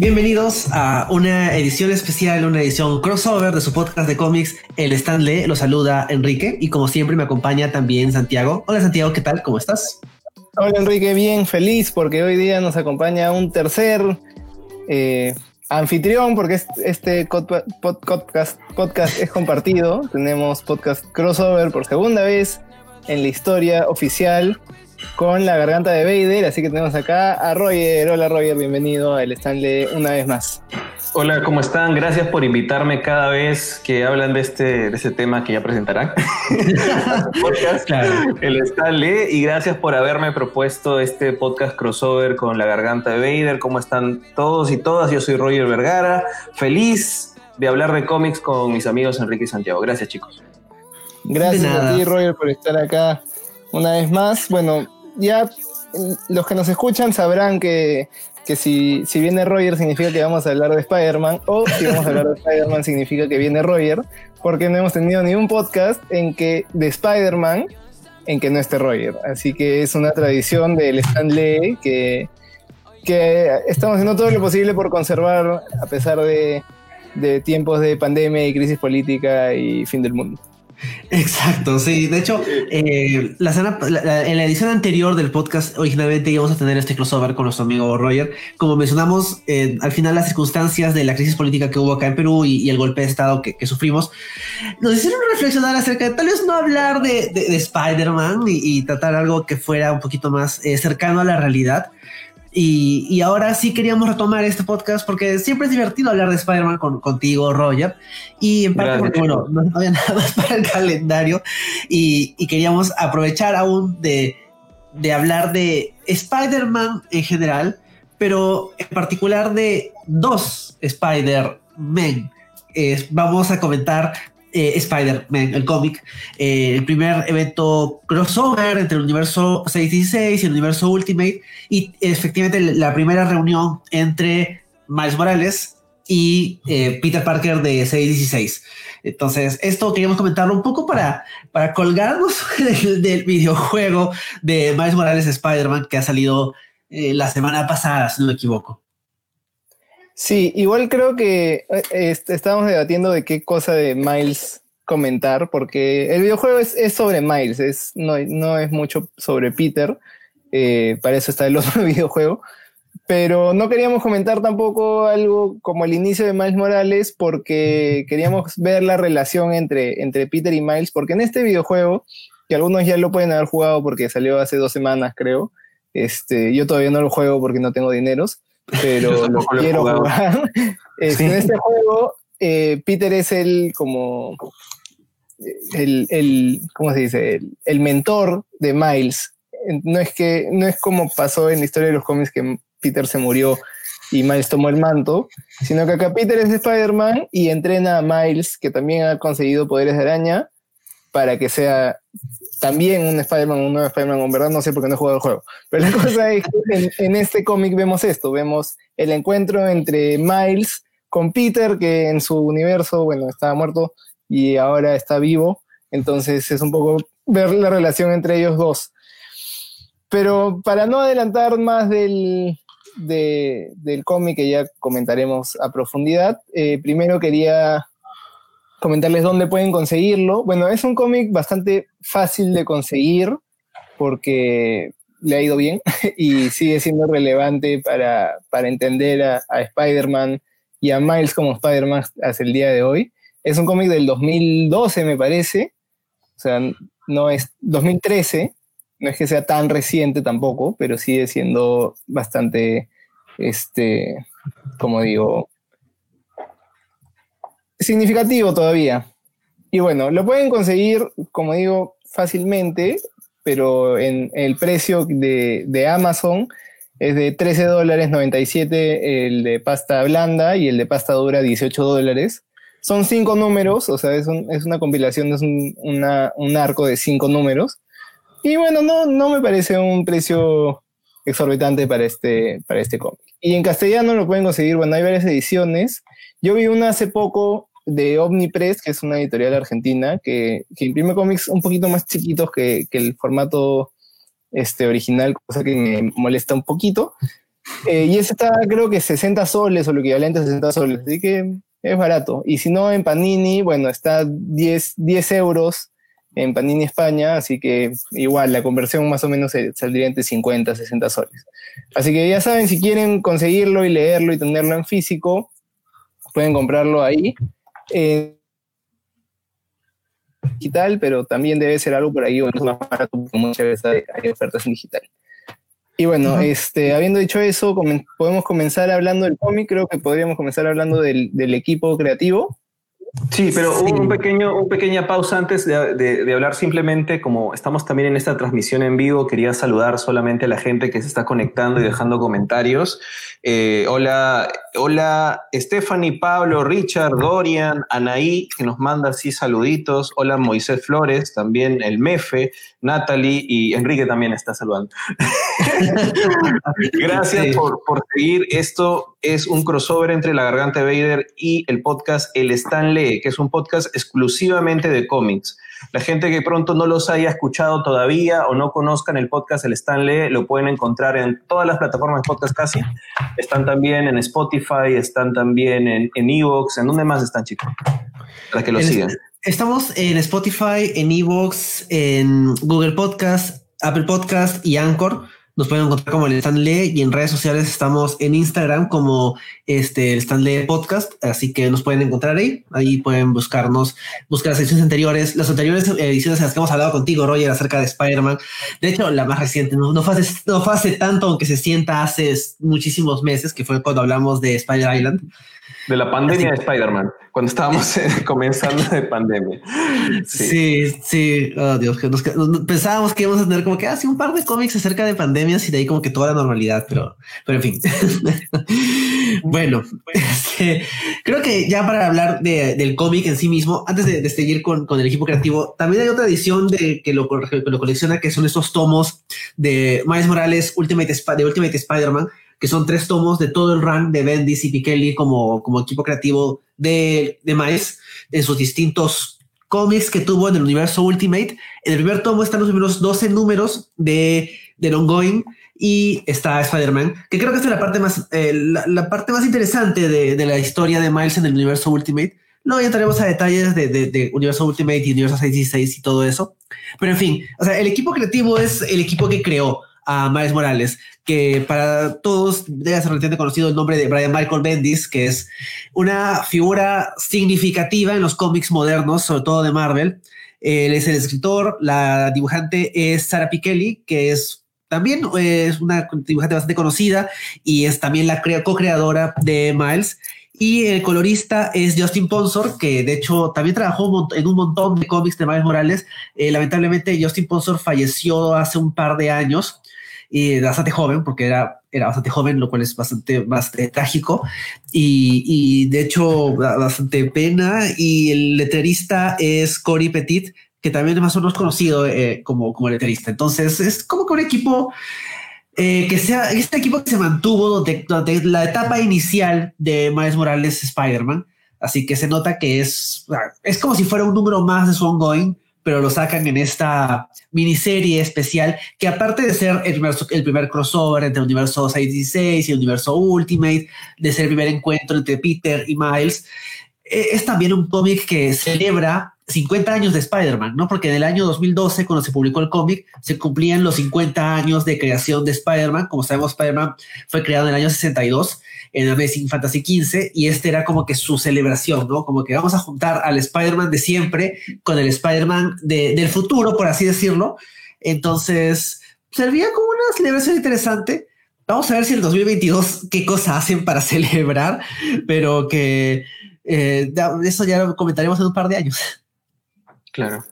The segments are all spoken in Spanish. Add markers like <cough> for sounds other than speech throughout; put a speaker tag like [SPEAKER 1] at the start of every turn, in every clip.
[SPEAKER 1] Bienvenidos a una edición especial, una edición crossover de su podcast de cómics, El Stanley. Lo saluda Enrique y como siempre me acompaña también Santiago. Hola Santiago, ¿qué tal? ¿Cómo estás?
[SPEAKER 2] Hola Enrique, bien feliz porque hoy día nos acompaña un tercer eh, anfitrión porque este podcast es compartido. <laughs> Tenemos podcast crossover por segunda vez en la historia oficial con la garganta de Vader, así que tenemos acá a Roger. Hola Roger, bienvenido al Stanley una vez más.
[SPEAKER 3] Hola, ¿cómo están? Gracias por invitarme cada vez que hablan de este, de este tema que ya presentarán. <laughs> podcast, el Stanley, y gracias por haberme propuesto este podcast crossover con la garganta de Vader. ¿Cómo están todos y todas? Yo soy Roger Vergara, feliz de hablar de cómics con mis amigos Enrique y Santiago. Gracias, chicos.
[SPEAKER 2] Gracias a ti, Roger, por estar acá una vez más. Bueno, ya los que nos escuchan sabrán que, si, si, viene Roger significa que vamos a hablar de Spider-Man, o si vamos a hablar de Spider-Man significa que viene Roger, porque no hemos tenido ni un podcast en que de Spider-Man en que no esté Roger. Así que es una tradición del Stanley que, que estamos haciendo todo lo posible por conservar a pesar de, de tiempos de pandemia y crisis política y fin del mundo. <laughs>
[SPEAKER 1] Exacto, sí. De hecho, eh, la, en la edición anterior del podcast, originalmente íbamos a tener este crossover con nuestro amigo Roger. Como mencionamos, eh, al final las circunstancias de la crisis política que hubo acá en Perú y, el golpe de Estado que, sufrimos, nos hicieron reflexionar acerca de tal vez no hablar de, Spider-Man y, tratar algo que fuera un poquito más eh, cercano a la realidad. Y, ahora sí queríamos retomar este podcast porque siempre es divertido hablar de Spider-Man contigo, Roger. Y en parte porque, bueno, no había <laughs> nada más para el calendario y, queríamos aprovechar aún de, de hablar de Spider-Man en general, pero en particular de dos Spider-Man. vamos a comentar eh, Spider-Man, el cómic, eh, el primer evento crossover entre el universo 616 y el universo Ultimate, y efectivamente la primera reunión entre Miles Morales y eh, Peter Parker de 616. Entonces, esto queríamos comentarlo un poco para, para colgarnos <laughs> del, videojuego de Miles Morales Spider-Man que ha salido la semana pasada, si no me equivoco.
[SPEAKER 2] Sí, igual creo que eh, estábamos debatiendo de qué cosa de Miles comentar, porque el videojuego es, sobre Miles, es, no, no, es mucho sobre Peter, eh, para eso está el <laughs> otro videojuego, pero no queríamos comentar tampoco algo como el inicio de Miles Morales, porque queríamos ver la relación entre, entre Peter y Miles, porque en este videojuego, que algunos ya lo pueden haber jugado porque salió hace dos semanas, creo, este, yo todavía no lo juego porque no tengo dineros, pero lo quiero jugar. <laughs> Este, en este juego, eh, Peter es el como el, el ¿cómo se dice? El, mentor de Miles. No es que no es como pasó en la historia de los cómics que Peter se murió y Miles tomó el manto, sino que acá Peter es Spider-Man y entrena a Miles, que también ha conseguido poderes de araña, para que sea también un Spider-Man, un nuevo Spider-Man, en verdad no sé por qué no he jugado el juego. Pero la <laughs> cosa es que en, este cómic vemos esto, vemos el encuentro entre Miles con Peter, que en su universo, bueno, estaba muerto y ahora está vivo. Entonces es un poco ver la relación entre ellos dos. Pero para no adelantar más del, del cómic que ya comentaremos a profundidad, eh, primero quería comentarles dónde pueden conseguirlo. Bueno, es un cómic bastante fácil de conseguir porque le ha ido bien <laughs> y sigue siendo relevante para, entender a, Spider-Man y a Miles como Spider-Man hasta el día de hoy. Es un cómic del 2012, me parece. O sea, no es 2013, no es que sea tan reciente tampoco, pero sigue siendo bastante, este, como digo, significativo todavía. Y bueno, lo pueden conseguir, como digo, fácilmente, pero en el precio de, Amazon es de 13 dólares 97 el de pasta blanda y el de pasta dura 18 dólares. Son cinco números, o sea, es, una compilación, es un, arco de cinco números. Y bueno, no, no me parece un precio exorbitante para este, para este cómic. Y en castellano lo pueden conseguir, bueno, hay varias ediciones. Yo vi una hace poco de Omnipress, que es una editorial argentina que, imprime cómics un poquito más chiquitos que, el formato este, original, cosa que me molesta un poquito. Eh, y ese está creo que 60 soles o lo equivalente a 60 soles, así que es barato. Y si no, en Panini, bueno, está 10, 10 euros en Panini España, así que igual la conversión más o menos saldría entre 50 60 soles. Así que ya saben, si quieren conseguirlo y leerlo y tenerlo en físico, pueden comprarlo ahí. Eh, digital, pero también debe ser algo por ahí, o es más barato, porque muchas veces hay, ofertas en digital. Y bueno, este, habiendo dicho eso, podemos comenzar hablando del cómic, creo que podríamos comenzar hablando del, del equipo creativo.
[SPEAKER 3] Sí, pero un pequeño, una pequeña pausa antes de, hablar simplemente, como estamos también en esta transmisión en vivo, quería saludar solamente a la gente que se está conectando y dejando comentarios. Eh, hola, hola Stephanie, Pablo, Richard, Dorian, Anaí, que nos manda así saluditos. Hola Moisés Flores, también el Mefe, Natalie y Enrique también está saludando. <laughs> Gracias por, por seguir. Esto es un crossover entre La Garganta de Vader y el podcast El Stanley, que es un podcast exclusivamente de cómics. La gente que pronto no los haya escuchado todavía o no conozcan el podcast El Stanley, lo pueden encontrar en todas las plataformas de podcast casi. Están también en Spotify, están también en Evox. ¿En, dónde más están, chicos? Para que lo sigan.
[SPEAKER 1] Estamos en Spotify, en Evox, en Google Podcast, Apple Podcast y Anchor. Nos pueden encontrar como el Stanley y en redes sociales estamos en Instagram como este, el Stanley Podcast, así que nos pueden encontrar ahí. Ahí pueden buscarnos, buscar las ediciones anteriores, las anteriores ediciones en las que hemos hablado contigo, Roger, acerca de Spider-Man. De hecho, la más reciente, no, no, fue hace, tanto, aunque se sienta hace muchísimos meses, que fue cuando hablamos de Spider Island.
[SPEAKER 3] De la pandemia de Spider-Man, cuando estábamos <laughs> comenzando de pandemia.
[SPEAKER 1] Sí, sí, oh Dios, que nos, pensábamos que íbamos a tener como que así ah, un par de cómics acerca de pandemias y de ahí como que toda la normalidad, pero, pero en fin. <laughs> bueno, este, creo que ya para hablar del cómic en sí mismo, antes de, seguir con, con, el equipo creativo, también hay otra edición de que lo, lo colecciona, que son estos tomos de Miles Morales Ultimate, de Ultimate Spider-Man que son tres tomos de todo el run de Bendis y Pikeli como, como equipo creativo de, de Miles en sus distintos cómics que tuvo en el universo Ultimate. En el primer tomo están los primeros 12 números de, del ongoing y está Spider-Man, que creo que es la parte más, eh, la, parte más interesante de, de, la historia de Miles en el universo Ultimate. Luego ya entraremos a detalles de, de, de, Universo Ultimate y Universo 66 y todo eso. Pero en fin, o sea, el equipo creativo es el equipo que creó a Miles Morales, que para todos debe ser relativamente conocido el nombre de Brian Michael Bendis, que es una figura significativa en los cómics modernos, sobre todo de Marvel. Él es el escritor, la dibujante es Sarah Pikeli, que es también es una dibujante bastante conocida y es también la co-creadora de Miles. Y el colorista es Justin Ponsor, que de hecho también trabajó en un montón de cómics de Miles Morales. Eh, lamentablemente Justin Ponsor falleció hace un par de años y bastante joven, porque era, era bastante joven, lo cual es bastante, bastante trágico y, y, de hecho bastante pena. Y el letrerista es Cory Petit, que también es más o menos conocido eh, como, como letrerista. Entonces es como que un equipo eh, que sea este equipo que se mantuvo durante, la etapa inicial de Miles Morales Spider-Man. Así que se nota que es, es como si fuera un número más de su ongoing, pero lo sacan en esta miniserie especial que aparte de ser el primer, crossover entre el universo 616 y el universo Ultimate, de ser el primer encuentro entre Peter y Miles, e, es también un cómic que celebra 50 años de Spider-Man, ¿no? Porque en el año 2012, cuando se publicó el cómic, se cumplían los 50 años de creación de Spider-Man. Como sabemos, Spider-Man fue creado en el año 62 en Amazing Fantasy XV y este era como que su celebración, ¿no? Como que vamos a juntar al Spider-Man de siempre con el Spider-Man del futuro, por así decirlo. Entonces, servía como una celebración interesante. Vamos a ver si el 2022 qué cosa hacen para <laughs> celebrar, pero que eh, eso ya lo comentaremos en un par de años.
[SPEAKER 3] Claro.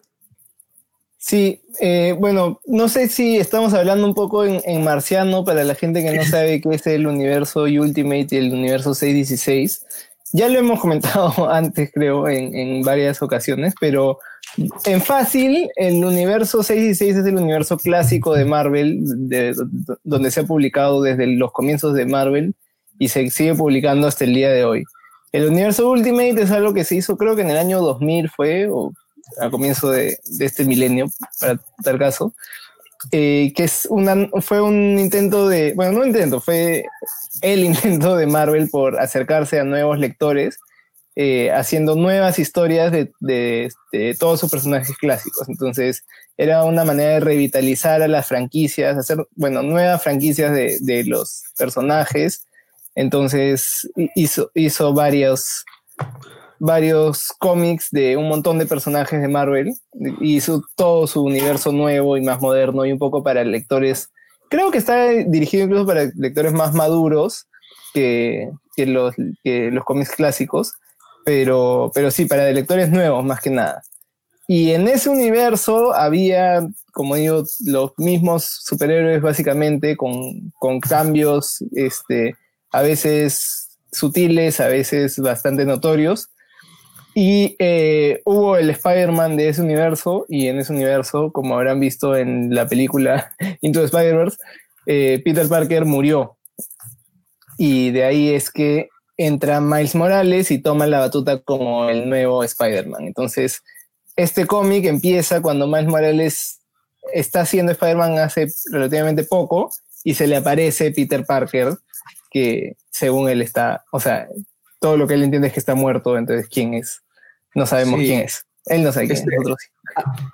[SPEAKER 2] Sí, eh, bueno, no sé si estamos hablando un poco en, marciano para la gente que no sabe qué es el universo Ultimate y el universo 616. Ya lo hemos <laughs> comentado antes, creo, en, varias ocasiones, pero en fácil, el universo 616 es el universo clásico de Marvel, donde se ha publicado desde los comienzos de Marvel y se sigue publicando hasta el día de hoy. El universo Ultimate es algo que se hizo, creo que en el año 2000 fue, o a comienzo de, este milenio, para tal caso. que es una, fue un intento de, bueno, no intento, fue el <laughs> intento de Marvel por acercarse a nuevos lectores, haciendo nuevas historias de, de, todos sus personajes clásicos. Entonces, era una manera de revitalizar a las franquicias, hacer, bueno, nuevas franquicias de, de los personajes. Entonces, hizo, hizo varios varios cómics de un montón de personajes de Marvel. Hizo todo su universo nuevo y más moderno y un poco para lectores. Creo que está dirigido incluso para lectores más maduros que, que los, que los cómics clásicos, pero, pero sí, para lectores nuevos más que nada. Y en ese universo había, como digo, los mismos superhéroes básicamente con, con cambios, este, a veces sutiles, a veces bastante notorios, y eh, hubo el Spider-Man de ese universo, y en ese universo, como habrán visto en la película <laughs> Into the Spider-Verse, eh, Peter Parker murió. Y de ahí es que entra Miles Morales y toma la batuta como el nuevo Spider-Man. Entonces, este cómic empieza cuando Miles Morales está haciendo Spider-Man hace relativamente poco y se le aparece Peter Parker, que según él está, o sea, todo lo que él entiende es que está muerto, entonces ¿quién es? No sabemos quién es. Él no sabe quién es, este, nosotros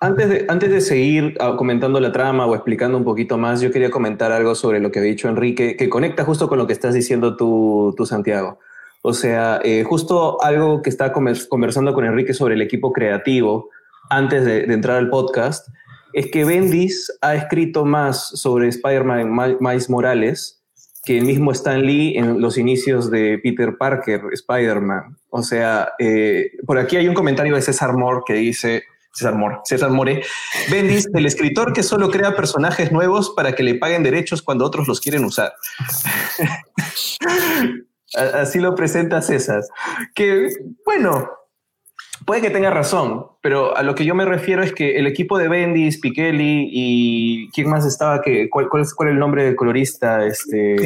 [SPEAKER 3] Antes de, antes de seguir ah, comentando la trama o explicando un poquito más, yo quería comentar algo sobre lo que ha dicho Enrique, que conecta justo con lo que estás diciendo tú, tú Santiago. O sea, eh, justo algo que estaba conversando con Enrique sobre el equipo creativo antes de, de entrar al podcast, es que Bendis ha escrito más sobre Spider-Man Miles Morales que el mismo Stan Lee en los inicios de Peter Parker, Spider-Man. O sea, eh, por aquí hay un comentario de César Moore que dice, César Moore, César More, Bendis, el escritor que solo crea personajes nuevos para que le paguen derechos cuando otros los quieren usar. <laughs> Así lo presenta César. Que, bueno, Puede que tenga razón, pero a lo que yo me refiero es que el equipo de Bendis, Pikeli y quién más estaba que cuál, cuál, es, el nombre del colorista este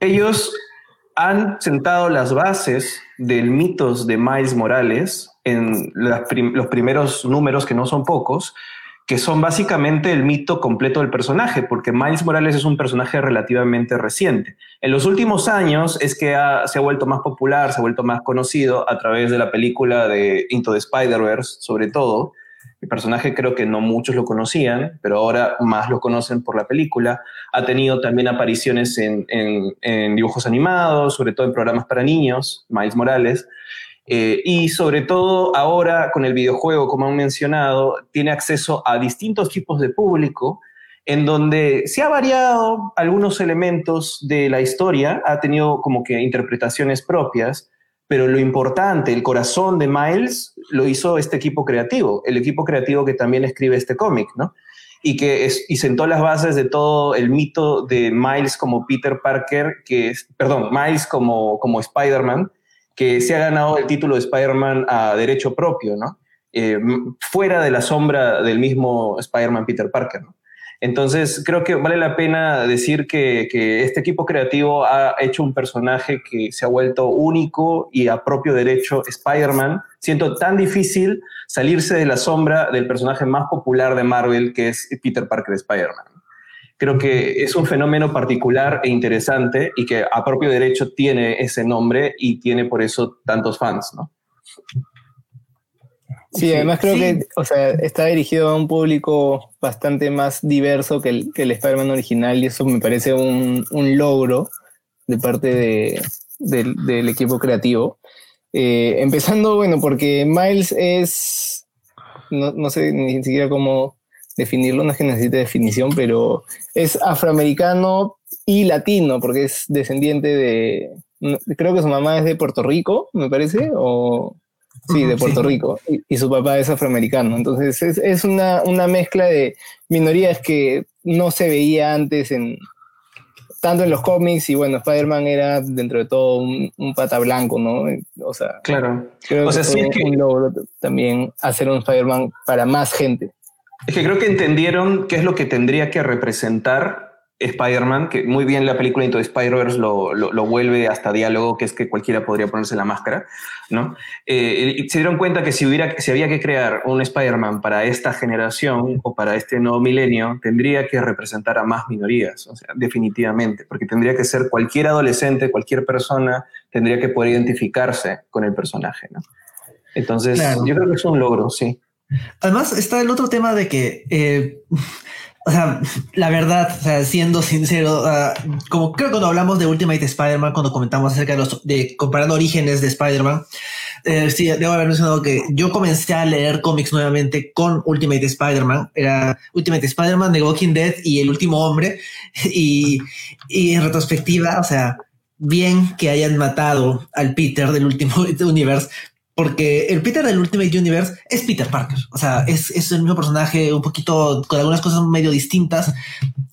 [SPEAKER 3] Ellos han sentado las bases del mitos de Miles Morales en los primeros números que no son pocos que son básicamente el mito completo del personaje, porque Miles Morales es un personaje relativamente reciente. En los últimos años es que se ha vuelto más popular, se ha vuelto más conocido a través de la película de Into the Spider-Verse, sobre todo. El personaje creo que no muchos lo conocían, pero ahora más lo conocen por la película. Ha tenido también apariciones en, en dibujos animados, sobre todo en programas para niños, Miles Morales. Eh, y sobre todo ahora con el videojuego, como han mencionado, tiene acceso a distintos tipos de público, en donde se ha variado algunos elementos de la historia, ha tenido como que interpretaciones propias, pero lo importante, el corazón de Miles, lo hizo este equipo creativo, el equipo creativo que también escribe este cómic, ¿no? Y que es, y sentó las bases de todo el mito de Miles como Peter Parker, que es, perdón, Miles como, como Spider-Man, que se ha ganado el título de Spider-Man a derecho propio, ¿no? Eh, fuera de la sombra del mismo Spider-Man Peter Parker. Entonces, creo que vale la pena decir que, que, este equipo creativo ha hecho un personaje que se ha vuelto único y a propio derecho Spider-Man, siento tan difícil salirse de la sombra del personaje más popular de Marvel, que es Peter Parker Spider-Man creo que es un fenómeno particular e interesante y que a propio derecho tiene ese nombre y tiene por eso tantos fans, ¿no?
[SPEAKER 2] Sí, además creo que o sea, está dirigido a un público bastante más diverso que el, que el Spider-Man original y eso me parece un, un logro de parte de, del equipo creativo. Eh, empezando, bueno, porque Miles es, no, no sé ni siquiera cómo definirlo, no es que necesite definición, pero es afroamericano y latino, porque es descendiente de, creo que su mamá es de Puerto Rico, me parece, o sí, de Puerto Rico, y, su papá es afroamericano. Entonces es, una, mezcla de minorías que no se veía antes en tanto en los cómics y bueno, Spider-Man era dentro de todo un, pata blanco, ¿no? O sea,
[SPEAKER 3] claro.
[SPEAKER 2] Creo o sea, sí que un logro también hacer un Spider-Man para más gente.
[SPEAKER 3] Es que creo que entendieron qué es lo que tendría que representar Spider-Man, que muy bien la película Into Spider-Verse lo, lo, vuelve hasta diálogo, que es que cualquiera podría ponerse la máscara, ¿no? Eh, se dieron cuenta que si, hubiera, si había que crear un Spider-Man para esta generación o para este nuevo milenio, tendría que representar a más minorías, o sea, definitivamente, porque tendría que ser cualquier adolescente, cualquier persona, tendría que poder identificarse con el personaje, ¿no? Entonces, yo creo que es un logro, sí.
[SPEAKER 1] Además, está el otro tema de que eh, o sea, la verdad, siendo sincero, como creo que cuando hablamos de Ultimate Spider-Man, cuando comentamos acerca de los, de comparando orígenes de Spider-Man, eh, sí, debo haber mencionado que yo comencé a leer cómics nuevamente con Ultimate Spider-Man, era Ultimate Spider-Man, The Walking Dead y El Último Hombre, y en retrospectiva, o sea, bien que hayan matado al Peter del último <laughs> universo, porque el Peter del Ultimate Universe es Peter Parker. O sea, es, es, el mismo personaje, un poquito con algunas cosas medio distintas,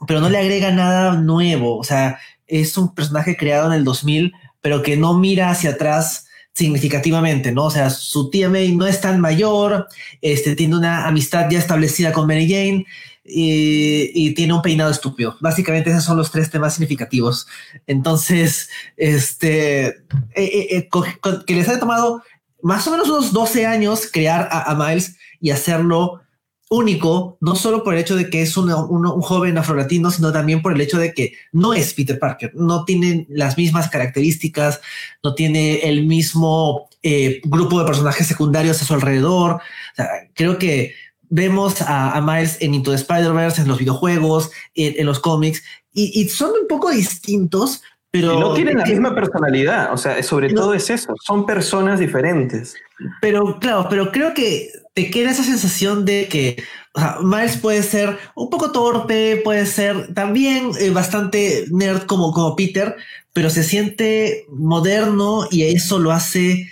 [SPEAKER 1] pero no le agrega nada nuevo. O sea, es un personaje creado en el 2000, pero que no mira hacia atrás significativamente, ¿no? O sea, su tía May no es tan mayor, este, tiene una amistad ya establecida con Mary Jane y, tiene un peinado estúpido. Básicamente esos son los tres temas significativos. Entonces, este, eh, eh, eh, que les haya tomado más o menos unos 12 años crear a, Miles y hacerlo único, no solo por el hecho de que es un, joven afrolatino, sino también por el hecho de que no es Peter Parker, no tiene las mismas características, no tiene el mismo eh, grupo de personajes secundarios a su alrededor. creo que vemos a, Miles en Into the Spider-Verse, en los videojuegos, en, los cómics, y, y, son un poco distintos, pero
[SPEAKER 3] no tienen la misma personalidad, o sea, sobre todo es eso, son personas diferentes.
[SPEAKER 1] Pero claro, pero creo que te queda esa sensación de que Miles puede ser un poco torpe, puede ser también eh, bastante nerd como, como Peter, pero se siente moderno y eso lo hace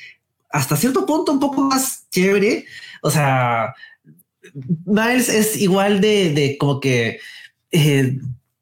[SPEAKER 1] hasta cierto punto un poco más chévere. O sea, Miles es igual de, de como que eh,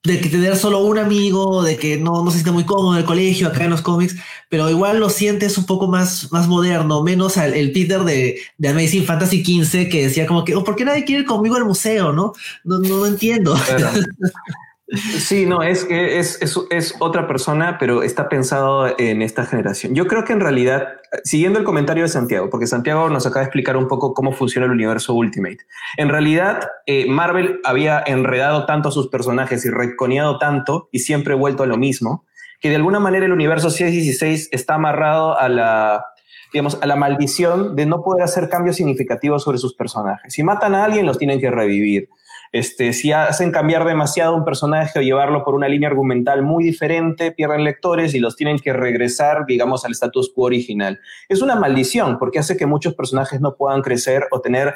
[SPEAKER 1] de que tener solo un amigo, de que no, no se siente muy cómodo en el colegio, acá en los cómics, pero igual lo sientes un poco más, más moderno, menos al, el Peter de, de Amazing Fantasy XV que decía como que, oh, ¿por qué nadie quiere ir conmigo al museo? No, no, no, entiendo. <laughs>
[SPEAKER 3] Sí, no, es es, es, otra persona, pero está pensado en esta generación. Yo creo que en realidad, siguiendo el comentario de Santiago, porque Santiago nos acaba de explicar un poco cómo funciona el universo Ultimate. En realidad, eh, Marvel había enredado tanto a sus personajes y reconeado tanto y siempre vuelto a lo mismo, que de alguna manera el universo 616 está amarrado a la, digamos, a la maldición de no poder hacer cambios significativos sobre sus personajes. Si matan a alguien, los tienen que revivir. Este, si hacen cambiar demasiado un personaje o llevarlo por una línea argumental muy diferente, pierden lectores y los tienen que regresar, digamos, al status quo original. Es una maldición porque hace que muchos personajes no puedan crecer o tener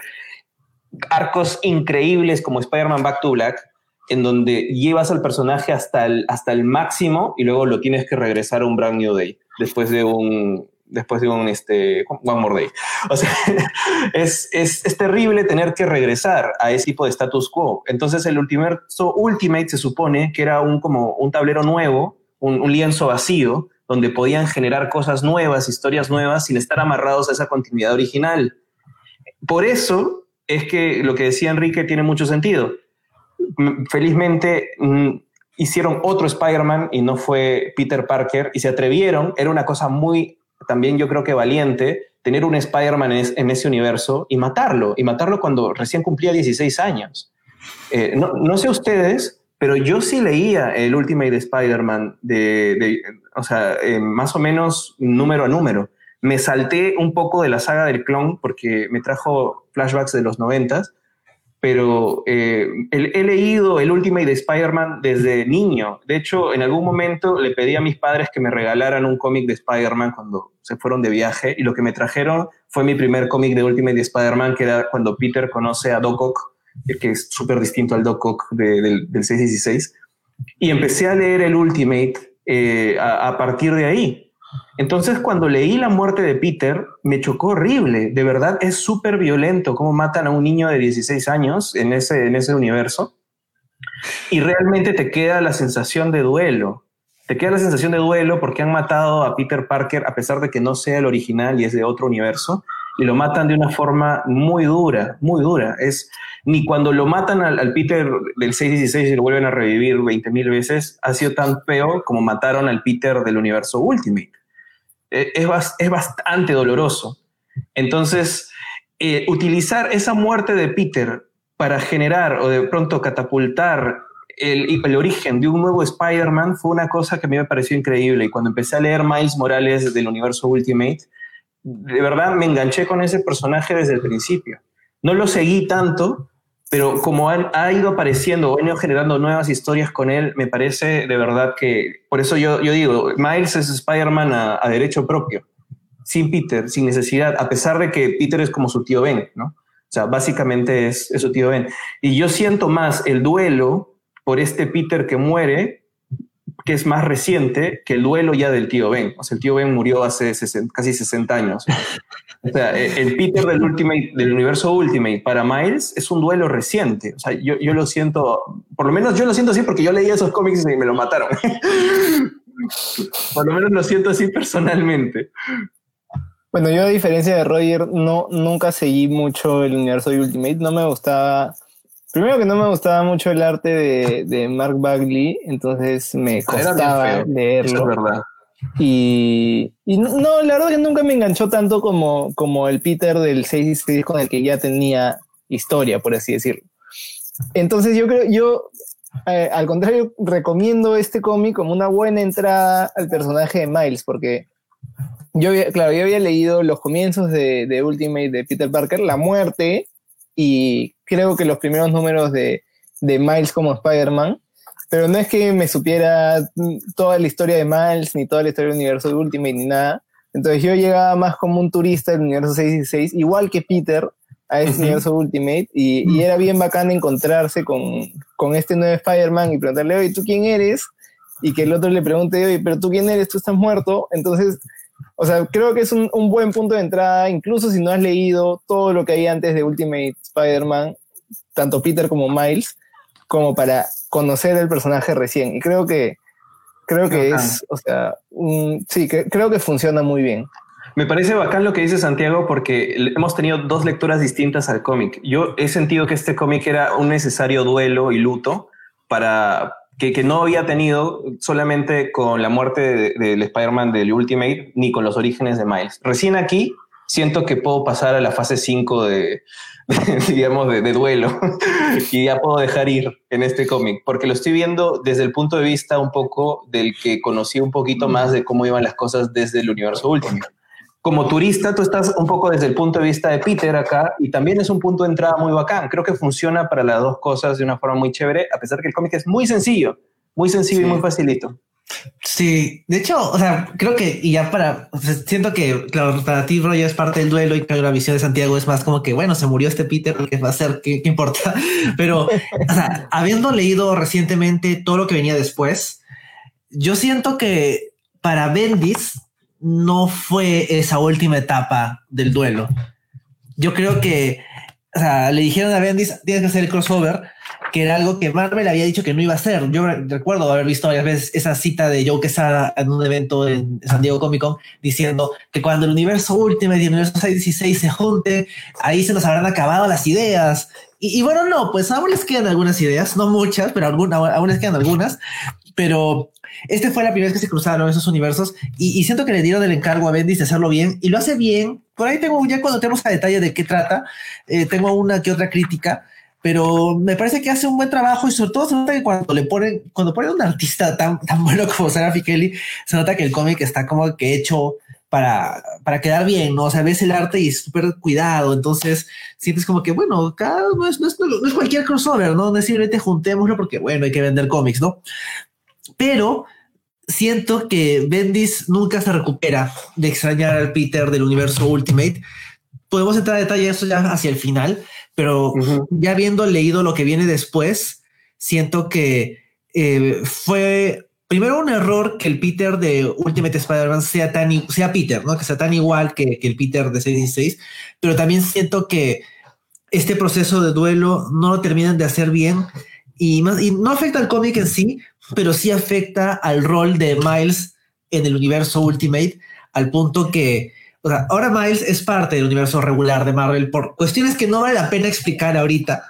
[SPEAKER 3] arcos increíbles como Spider-Man Back to Black, en donde llevas al personaje hasta el, hasta el máximo y luego lo tienes que regresar a un Brand New Day después de un, después de un este, One More Day. O sea, <laughs> es, es, es, terrible tener que regresar a ese tipo de status quo. Entonces el universo Ultimate se supone que era un, como un tablero nuevo, un, un lienzo vacío, donde podían generar cosas nuevas, historias nuevas, sin estar amarrados a esa continuidad original. Por eso es que lo que decía Enrique tiene mucho sentido. Felizmente mm, hicieron otro Spider-Man y no fue Peter Parker y se atrevieron, era una cosa muy también yo creo que valiente tener un Spider-Man en, ese universo y matarlo, y matarlo cuando recién cumplía 16 años. Eh, no, sé ustedes, pero yo sí leía el Ultimate Spider-Man de, o sea, eh, más o menos número a número. Me salté un poco de la saga del clon porque me trajo flashbacks de los noventas pero eh, he, leído el Ultimate de Spider-Man desde niño. De hecho, en algún momento le pedí a mis padres que me regalaran un cómic de Spider-Man cuando se fueron de viaje y lo que me trajeron fue mi primer cómic de Ultimate de Spider-Man, que era cuando Peter conoce a Doc Ock, que es súper distinto al Doc Ock del, 616. Y empecé a leer el Ultimate eh, a partir de ahí. Entonces, cuando leí la muerte de Peter, me chocó horrible. De verdad, es súper violento cómo matan a un niño de 16 años en ese, en ese universo. Y realmente te queda la sensación de duelo. Te queda la sensación de duelo porque han matado a Peter Parker a pesar de que no sea el original y es de otro universo. y lo matan de una forma muy dura, muy dura. Es ni cuando lo matan al, Peter del 616 y lo vuelven a revivir 20.000 veces, ha sido tan feo como mataron al Peter del universo Ultimate. E, es, es bastante doloroso. Entonces, eh, utilizar esa muerte de Peter para generar o de pronto catapultar el, el origen de un nuevo Spider-Man fue una cosa que a mí me pareció increíble. Y cuando empecé a leer Miles Morales del universo Ultimate, de verdad me enganché con ese personaje desde el principio. No lo seguí tanto, pero como ha, ido apareciendo o ha ido generando nuevas historias con él, me parece de verdad que, por eso yo, yo digo, Miles es Spider-Man a, derecho propio, sin Peter, sin necesidad, a pesar de que Peter es como su tío Ben, ¿no? O sea, básicamente es, es su tío Ben. Y yo siento más el duelo por este Peter que muere que es más reciente que el duelo ya del tío Ben. O sea, el tío Ben murió hace casi 60 años. O sea, e, el Peter del, Ultimate, del universo Ultimate para Miles es un duelo reciente. O sea, yo, yo lo siento, por lo menos yo lo siento así porque yo leí esos cómics y me lo mataron. <laughs> por lo menos lo siento así personalmente.
[SPEAKER 2] Bueno, yo a diferencia de Roger, no, nunca seguí mucho el universo de Ultimate. No me gustaba Primero que no me gustaba mucho el arte de, de Mark Bagley, entonces me ah, costaba leerlo.
[SPEAKER 3] es verdad.
[SPEAKER 2] Y, y, no, la verdad que nunca me enganchó tanto como, como el Peter del 6 con el que ya tenía historia, por así decirlo. Entonces yo creo, yo eh, al contrario, recomiendo este cómic como una buena entrada al personaje de Miles, porque yo había, claro, yo había leído los comienzos de, de Ultimate de Peter Parker, la muerte, y creo que los primeros números de, de Miles como Spider-Man, pero no es que me supiera toda la historia de Miles, ni toda la historia del universo de Ultimate, ni nada. Entonces yo llegaba más como un turista del universo 616, igual que Peter, a ese universo Ultimate, y, y, era bien bacán encontrarse con, con este nuevo Spider-Man y preguntarle, oye, ¿tú quién eres? Y que el otro le pregunte, oye, pero tú quién eres, tú estás muerto. Entonces o sea, creo que es un, buen punto de entrada, incluso si no has leído todo lo que hay antes de Ultimate Spider-Man, tanto Peter como Miles, como para conocer el personaje recién. Y creo que, creo que es, o sea, sí, creo que funciona muy bien.
[SPEAKER 3] Me parece bacán lo que dice Santiago porque hemos tenido dos lecturas distintas al cómic. Yo he sentido que este cómic era un necesario duelo y luto para, que, no había tenido solamente con la muerte del Spider-Man del Ultimate ni con los orígenes de Miles. Recién aquí siento que puedo pasar a la fase 5 <laughs> de, digamos, de, duelo <laughs> y ya puedo dejar ir en este cómic, porque lo estoy viendo desde el punto de vista un poco del que conocí un poquito más de cómo iban las cosas desde el universo Ultimate como turista, tú estás un poco desde el punto de vista de Peter acá y también es un punto de entrada muy bacán. Creo que funciona para las dos cosas de una forma muy chévere, a pesar que el cómic es muy sencillo, muy sencillo y muy facilito.
[SPEAKER 1] Sí, de hecho, o sea, creo que, y ya para, siento que, claro, para ti, Roger, es parte del duelo y que la visión de Santiago es más como que, bueno, se murió este Peter, ¿qué va a ser? ¿Qué, qué importa? <laughs> Pero, o sea, habiendo leído recientemente todo lo que venía después, yo siento que para Bendis, no fue esa última etapa del duelo. Yo creo que, o sea, le dijeron a Bendis, tienes que hacer el crossover, que era algo que Marvel había dicho que no iba a hacer. Yo recuerdo haber visto varias veces esa cita de Joe Quesada en un evento en San Diego Comic Con diciendo que cuando el universo último y el universo 616 se junte, ahí se nos habrán acabado las ideas. Y, bueno, no, pues aún les quedan algunas ideas, no muchas, pero aún, aún les quedan algunas. Pero este fue la primera vez que se cruzaron esos universos y, siento que le dieron el encargo a Bendis de hacerlo bien y lo hace bien. Por ahí tengo, ya cuando tenemos a detalle de qué trata, eh, tengo una que otra crítica, pero me parece que hace un buen trabajo y sobre todo se nota que cuando le ponen, cuando ponen un artista tan, tan bueno como Sarah Fichelli, se nota que el cómic está como que hecho para, para quedar bien, ¿no? O sea, ves el arte y es súper cuidado, entonces sientes como que, bueno, no, es, no, es, no es cualquier crossover, ¿no? No es simplemente juntémoslo porque, bueno, hay que vender cómics, ¿no? Pero siento que Bendis nunca se recupera de extrañar al Peter del universo Ultimate. Podemos entrar a detalle eso ya hacia el final, pero ya habiendo leído lo que viene después, siento que eh, fue primero un error que el Peter de Ultimate Spider-Man sea tan sea Peter, ¿no? Que sea tan igual que, el Peter de 616, pero también siento que este proceso de duelo no lo terminan de hacer bien y, más, y no afecta al cómic en sí, pero sí afecta al rol de Miles en el universo Ultimate, al punto que, O sea, ahora Miles es parte del universo regular de Marvel por cuestiones que no vale la pena explicar ahorita,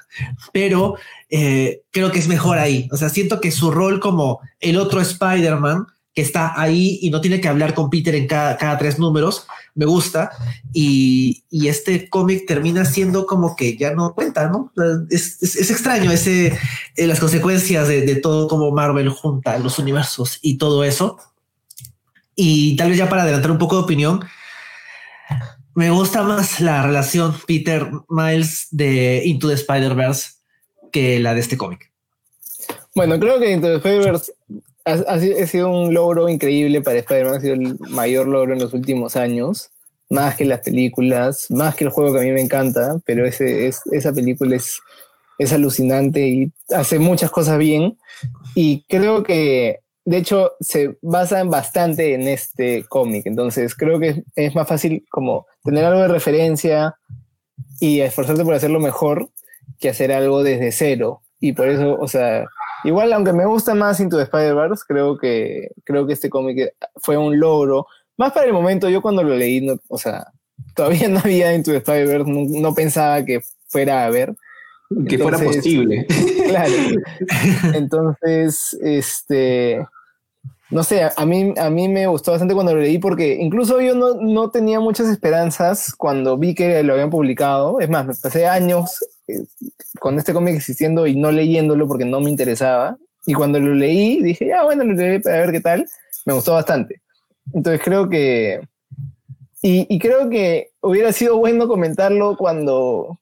[SPEAKER 1] pero eh, creo que es mejor ahí. O sea, siento que su rol como el otro Spider-Man que está ahí y no tiene que hablar con Peter en cada, tres números, me gusta. Y, este cómic termina siendo como que ya no cuenta, ¿no? Es, extraño ese, eh, las consecuencias de, de, todo como Marvel junta los universos y todo eso. Y tal vez ya para adelantar un poco de opinión, me gusta más la relación Peter Miles de Into the Spider-Verse que la de este cómic.
[SPEAKER 2] Bueno, creo que Into the Spider-Verse ha, sido un logro increíble para Spider-Man, ha sido el mayor logro en los últimos años, más que las películas, más que el juego que a mí me encanta, pero ese, es, esa película es, es alucinante y hace muchas cosas bien. Y creo que, de hecho, se basa bastante en este cómic, entonces creo que es más fácil como tener algo de referencia y esforzarte por hacerlo mejor que hacer algo desde cero. Y por eso, o sea, Igual, aunque me gusta más Into the Spider-Verse, creo que, creo que este cómic fue un logro. Más para el momento, yo cuando lo leí, o sea, todavía <laughs> no había Into the Spider-Verse, no, pensaba que fuera a ver.
[SPEAKER 3] Que fuera posible. <laughs>
[SPEAKER 2] Claro. Entonces, este, no sé, a mí, a mí me gustó bastante cuando lo leí porque incluso yo no, no tenía muchas esperanzas cuando vi que lo habían publicado. Es más, me pasé años eh, con este cómic existiendo y no leyéndolo porque no me interesaba. Y cuando lo leí, dije, ya, bueno, lo leí para ver qué tal. Me gustó bastante. Entonces creo que... Y, creo que hubiera sido bueno comentarlo cuando,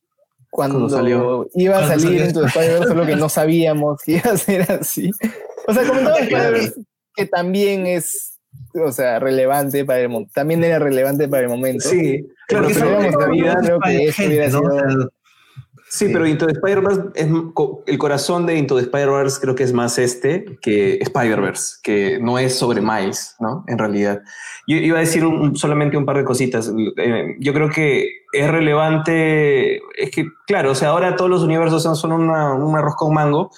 [SPEAKER 2] cuando, salió. iba a salir en tu Spider-Verse, solo que no sabíamos que iba a ser así. O sea, comentaba que también es, o sea, relevante para el momento, también era relevante para el momento.
[SPEAKER 3] Sí, claro, creo que eso hubiera sido Sí, pero Into the Spider-Verse el corazón de Into the Spider-Verse creo que es más este que Spider-Verse, que no es sobre Miles, ¿no? En realidad. Yo iba a decir solamente un par de cositas. Eh, yo creo que es relevante, es que, claro, o sea, ahora todos los universos son solo un arroz con mango,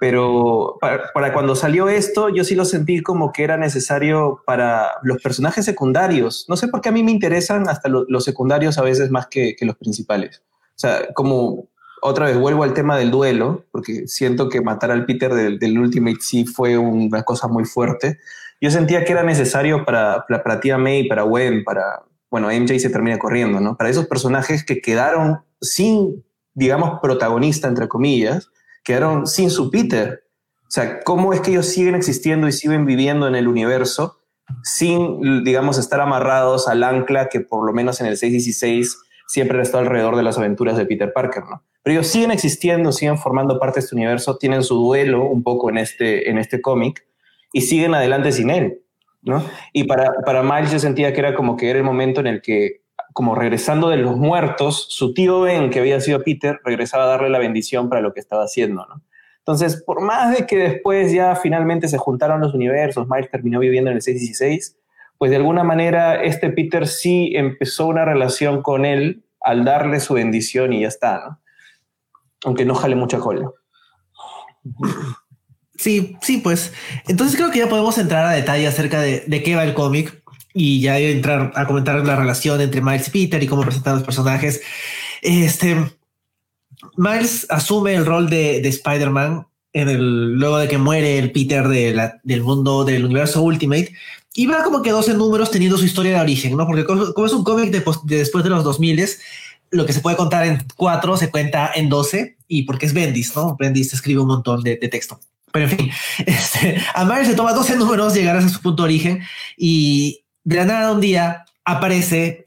[SPEAKER 3] pero para, cuando salió esto, yo sí lo sentí como que era necesario para los personajes secundarios. No sé por qué a mí me interesan hasta los secundarios a veces más que, que los principales. O sea, como otra vez vuelvo al tema del duelo, porque siento que matar al Peter del, Ultimate sí fue una cosa muy fuerte. Yo sentía que era necesario para, para, para tía May, para Gwen, para, bueno, MJ se termina corriendo, ¿no? Para esos personajes que quedaron sin, digamos, protagonista, entre comillas, quedaron sin su Peter. O sea, ¿cómo es que ellos siguen existiendo y siguen viviendo en el universo sin, digamos, estar amarrados al ancla que por lo menos en el 616 siempre han estado alrededor de las aventuras de Peter Parker, ¿no? Pero ellos siguen existiendo, siguen formando parte de este universo, tienen su duelo un poco en este, en este cómic y siguen adelante sin él, ¿no? Y para, para Miles yo sentía que era como que era el momento en el que, como regresando de los muertos, su tío Ben, que había sido Peter, regresaba a darle la bendición para lo que estaba haciendo, ¿no? Entonces, por más de que después ya finalmente se juntaron los universos, Miles terminó viviendo en el 616, pues de alguna manera este Peter sí empezó una relación con él al darle su bendición y ya está, ¿no? Aunque no jale mucha cola.
[SPEAKER 1] Sí, sí, pues. Entonces creo que ya podemos entrar a detalle acerca de, qué va el cómic y ya entrar a comentar la relación entre Miles y Peter y cómo presentan los personajes. Este Miles asume el rol de, Spider-Man en el, luego de que muere el Peter del mundo del universo Ultimate y va como que 12 números teniendo su historia de origen, ¿no? Porque como, es un cómic de, después de los 2000 lo que se puede contar en 4 se cuenta en 12 y porque es Bendis, ¿no? Bendis escribe un montón de, texto. Pero en fin, <laughs> este, a Mario se toma 12 números llegar a su punto de origen y de la nada un día aparece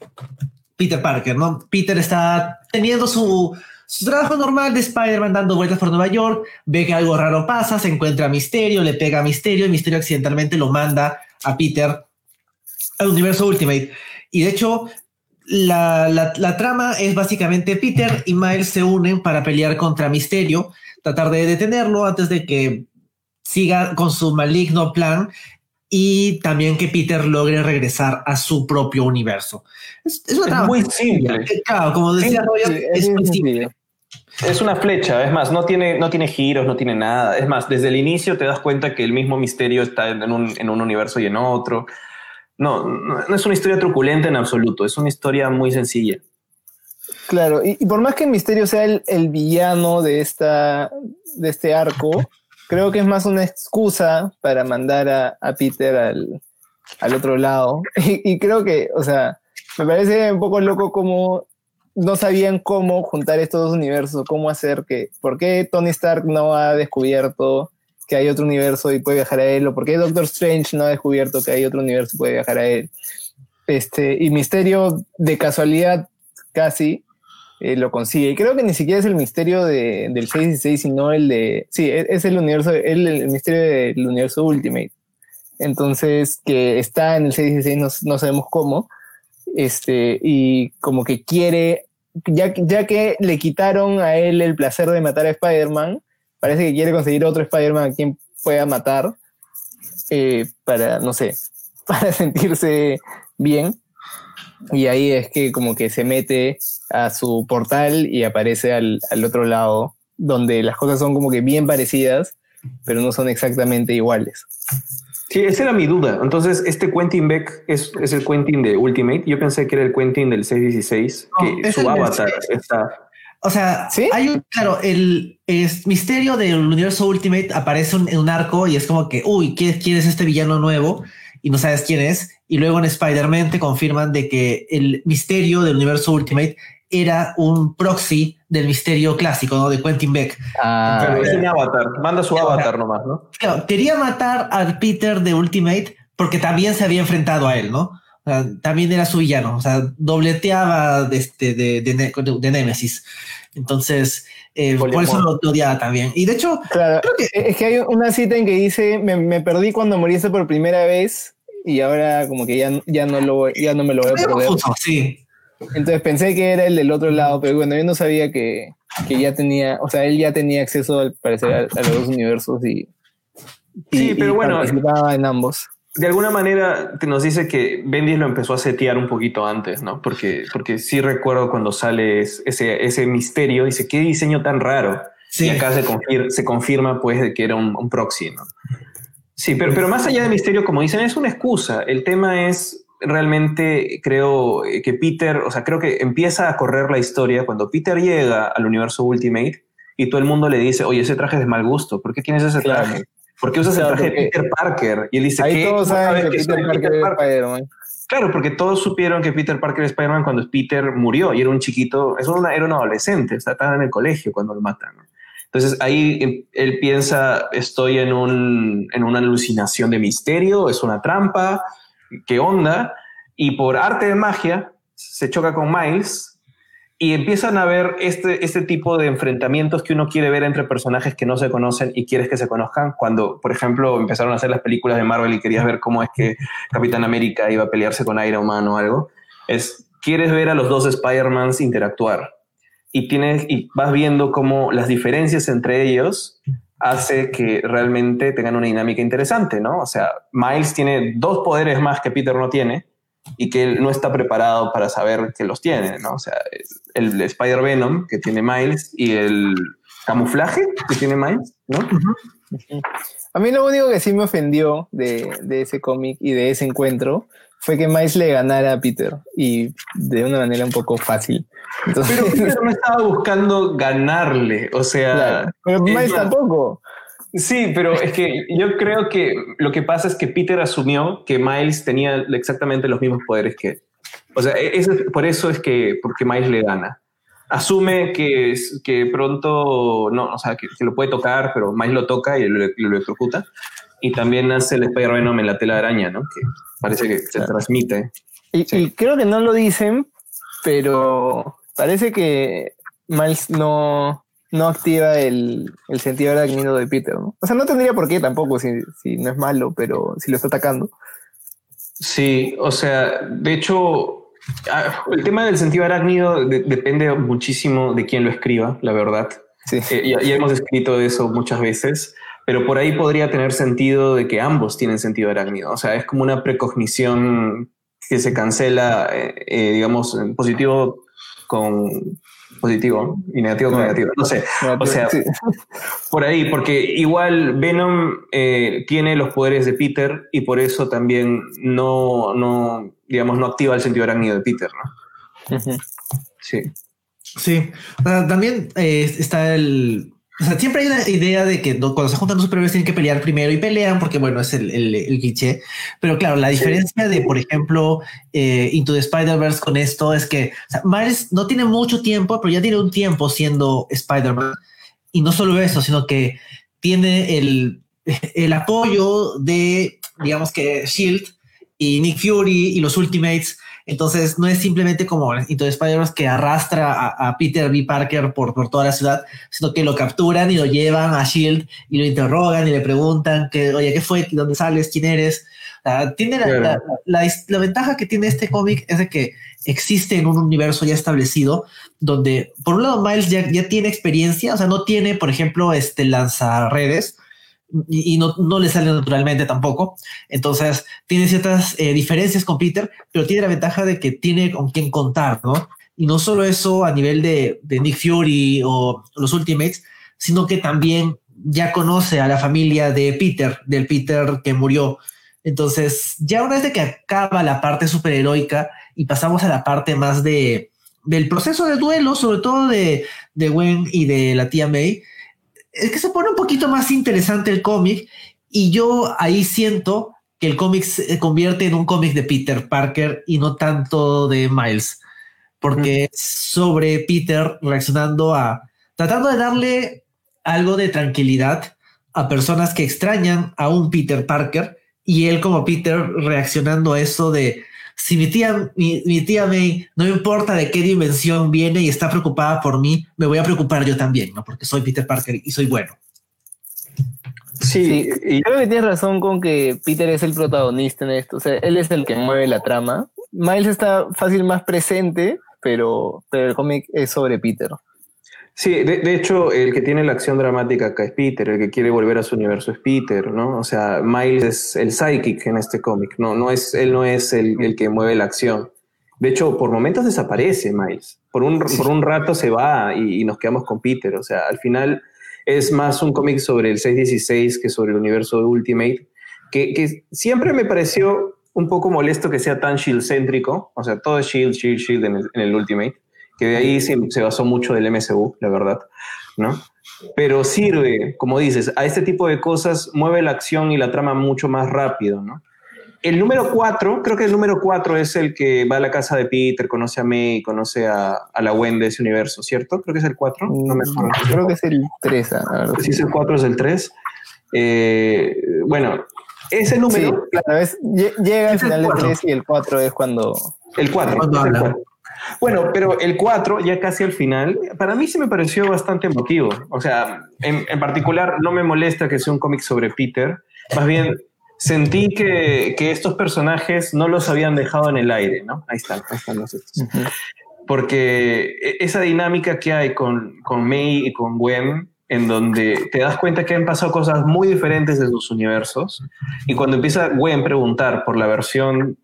[SPEAKER 1] Peter Parker, ¿no? Peter está teniendo su, su trabajo normal de Spider-Man dando vueltas por Nueva York, ve que algo raro pasa, se encuentra a Misterio, le pega a Misterio y Misterio accidentalmente lo manda a Peter al universo Ultimate. Y de hecho, la, la, trama es básicamente Peter y Miles se unen para pelear contra Misterio, tratar de detenerlo antes de que siga con su maligno plan y también que Peter logre regresar a su propio universo.
[SPEAKER 3] Es, una trama muy simple.
[SPEAKER 1] Claro, como decía es, muy simple.
[SPEAKER 3] Es una flecha, es más, no tiene, no tiene giros, no tiene nada. Es más, desde el inicio te das cuenta que el mismo misterio está en un, en un universo y en otro. No, no, es una historia truculenta en absoluto, es una historia muy sencilla.
[SPEAKER 2] Claro, y, por más que Misterio sea el, villano de, esta, de este arco, creo que es más una excusa para mandar a, Peter al, otro lado. <laughs> Y, y, creo que, o sea, me parece un poco loco como no sabían cómo juntar estos dos universos, cómo hacer que, ¿por qué Tony Stark no ha descubierto que hay otro universo y puede viajar a él? ¿O por qué Doctor Strange no ha descubierto que hay otro universo y puede viajar a él? Este, y Misterio, de casualidad, casi, eh, lo consigue. Y creo que ni siquiera es el misterio de, del 616, sino el de. Sí, e, es el universo, el, misterio del universo Ultimate. Entonces, que está en el 616, no, no sabemos cómo este, y como que quiere, ya, ya que le quitaron a él el placer de matar a Spider-Man, parece que quiere conseguir otro Spider-Man a quien pueda matar, eh, para, no sé, <laughs> para sentirse bien. Y ahí es que como que se mete a su portal y aparece al, al otro lado, donde las cosas son como que bien parecidas, pero no son exactamente iguales.
[SPEAKER 3] Sí, esa era mi duda. Entonces, este Quentin Beck es, es, el Quentin de Ultimate. Yo pensé que era el Quentin del 616, que su avatar está.
[SPEAKER 1] O sea, ¿Sí? hay un, claro, el, misterio del universo Ultimate aparece en un arco y es como que, uy, ¿quién, ¿quién es este villano nuevo? Y no sabes quién es. Y luego en Spider-Man te confirman de que el misterio del universo Ultimate era un proxy del misterio clásico, ¿no? De Quentin Beck.
[SPEAKER 3] Ah, pero es un avatar, manda su avatar nomás, ¿no?
[SPEAKER 1] Claro, quería matar al Peter de Ultimate porque también se había enfrentado a él, ¿no? también era su villano, o sea, dobleteaba de, este, de, de, Nemesis. Entonces, eh, por eso lo, odiaba también. Y de hecho,
[SPEAKER 2] claro, creo que, es que hay una cita en que dice, me, me perdí cuando moriste por primera vez y ahora como que ya, ya, no, lo, ya no me lo voy a perder.
[SPEAKER 1] sí.
[SPEAKER 2] Entonces pensé que era el del otro lado, pero bueno, yo no sabía que, que ya tenía, o sea, él ya tenía acceso al parecer a, los dos universos y,
[SPEAKER 3] sí, pero bueno,
[SPEAKER 2] participaba en ambos.
[SPEAKER 3] De alguna manera te nos dice que Bendis lo empezó a setear un poquito antes, ¿no? Porque, porque sí recuerdo cuando sale ese, ese misterio, dice, qué diseño tan raro. Sí. Y acá se confirma, se confirma pues de que era un, un proxy, ¿no? Sí, pero, pero más allá de misterio, como dicen, es una excusa. El tema es realmente creo que Peter, o sea, creo que empieza a correr la historia cuando Peter llega al universo Ultimate y todo el mundo le dice, oye, ese traje es de mal gusto, ¿por qué tienes ese traje? ¿Por qué usas el traje de Peter Parker? Y él dice,
[SPEAKER 2] Ahí todos saben que, Peter Parker, es Spider-Man.
[SPEAKER 3] Claro, porque todos supieron que Peter Parker es Spider-Man cuando Peter murió y era un chiquito, es una, era un adolescente, estaba en el colegio cuando lo matan. Entonces ahí él piensa, estoy en, un, en una alucinación de misterio, es una trampa, qué onda, y por arte de magia se choca con Miles y empiezan a ver este, este tipo de enfrentamientos que uno quiere ver entre personajes que no se conocen y quieres que se conozcan. Cuando, por ejemplo, empezaron a hacer las películas de Marvel y querías ver cómo es que Capitán América iba a pelearse con Iron Man o algo, es, quieres ver a los dos Spider-Mans interactuar y, tienes, y vas viendo cómo las diferencias entre ellos hace que realmente tengan una dinámica interesante, ¿no? O sea, Miles tiene dos poderes más que Peter no tiene y que él no está preparado para saber que los tiene, ¿no? O sea, el Spider-Venom que tiene Miles y el camuflaje que tiene Miles, ¿no?
[SPEAKER 2] A mí lo único que sí me ofendió de, de ese cómic y de ese encuentro fue que Miles le ganara a Peter y de una manera un poco fácil.
[SPEAKER 3] pero Peter no estaba buscando ganarle, o sea... <laughs>
[SPEAKER 2] pero Miles tampoco.
[SPEAKER 3] Sí, pero es que yo creo que lo que pasa es que Peter asumió que Miles tenía exactamente los mismos poderes que él. O sea, e-, por eso es que porque Miles le gana. Asume que, que pronto, no, o sea, que, lo puede tocar, pero Miles lo toca y lo, lo electrocuta. Y también hace el Spider-Venom en la tela de araña, ¿no? Que parece que se transmite.
[SPEAKER 2] Y, creo que no lo dicen, pero parece que Miles no, no activa el, el sentido arácnido de Peter, ¿no? O sea, no tendría por qué tampoco si, si no es malo, pero si lo está atacando.
[SPEAKER 3] Sí, o sea, de hecho, ah, el tema del sentido arácnido depende muchísimo de quién lo escriba, la verdad. Sí. Eh, ya, ya, hemos escrito eso muchas veces pero por ahí podría tener sentido de que ambos tienen sentido arácnido. O sea, es como una precognición que se cancela, eh, eh, digamos, en positivo con, positivo y negativo con negativo. No sé. O sea, por ahí, porque igual Venom eh, tiene los poderes de Peter y por eso también no, no digamos, no activa el sentido arácnido de Peter, ¿no? Sí.
[SPEAKER 1] Sí. también eh, está el o sea, siempre hay una idea de que cuando se juntan dos superhéroes tienen que pelear primero y pelean porque, bueno, es el, el, cliché. Pero claro, la diferencia de, por ejemplo, eh, Into the Spider-Verse con esto es que Miles no tiene mucho tiempo, pero ya tiene un tiempo siendo Spider-Man. Y no solo eso, sino que tiene el, <laughs> el apoyo de, digamos que, Shield y Nick Fury y los Ultimates entonces, no es simplemente como Into the spider que arrastra a, Peter B. Parker por, por toda la ciudad, sino que lo capturan y lo llevan a Shield y lo interrogan y le preguntan que, oye, ¿qué fue? ¿Dónde sales? ¿Quién eres? tiene la, la, ventaja que tiene este cómic es de que existe en un universo ya establecido donde por un lado Miles ya, ya tiene experiencia, o sea, no tiene, por ejemplo, este lanzarredes, y, no, no, le sale naturalmente tampoco. Entonces, tiene ciertas eh, diferencias con Peter, pero tiene la ventaja de que tiene con quien contar, ¿no? Y no solo eso a nivel de, de Nick Fury o los Ultimates, sino que también ya conoce a la familia de Peter, del Peter que murió. Entonces, ya una vez de que acaba la parte superheroica y pasamos a la parte más de del proceso de duelo, sobre todo de, de Gwen y de la tía May, es que se pone un poquito más interesante el cómic y yo ahí siento que el cómic se convierte en un cómic de Peter Parker y no tanto de Miles, porque es sobre Peter reaccionando a, tratando de darle algo de tranquilidad a personas que extrañan a un Peter Parker y él como Peter reaccionando a eso de si mi tía, mi, tía May, no importa de qué dimensión viene y está preocupada por mí, me voy a preocupar yo también, ¿no? Porque soy Peter Parker y soy bueno.
[SPEAKER 2] Sí, y creo que tienes razón con que Peter es el protagonista en esto. O sea, él es el que mueve la trama. Miles está fácil más presente, pero, pero el cómic es sobre Peter.
[SPEAKER 3] Sí, de, hecho, el que tiene la acción dramática acá es Peter, el que quiere volver a su universo es Peter, ¿no? O sea, Miles es el psychic en este cómic, no, no es, él no es el, que mueve la acción. De hecho, por momentos desaparece Miles, por un, por un rato se va y, nos quedamos con Peter, o sea, al final es más un cómic sobre el 616 que sobre el universo de Ultimate, que, que siempre me pareció un poco molesto que sea tan shield-céntrico, o sea, todo es shield, shield, shield en el Ultimate que de ahí se, basó mucho del MSU, la verdad, ¿no? Pero sirve, como dices, a este tipo de cosas mueve la acción y la trama mucho más rápido, ¿no? El número 4, creo que el número 4 es el que va a la casa de Peter, conoce a May, conoce a, a la Gwen de ese universo, ¿cierto? Creo que es el 4. No
[SPEAKER 2] me acuerdo. Creo que es el 3.
[SPEAKER 3] Si es el 4, es el 3. Eh, bueno, ese número.
[SPEAKER 2] Sí, claro, es, llega al final del 3 y el 4 es cuando.
[SPEAKER 3] El 4. Cuando el 4. Bueno, pero el 4, ya casi al final, para mí sí me pareció bastante emotivo. O sea, en, particular no me molesta que sea un cómic sobre Peter, más bien sentí que, que, estos personajes no los habían dejado en el aire, ¿no? Ahí están, ahí están los estos. Porque e, esa dinámica que hay con, con May y con Gwen, en donde te das cuenta que han pasado cosas muy diferentes de sus universos, y cuando empieza Gwen a preguntar por la versión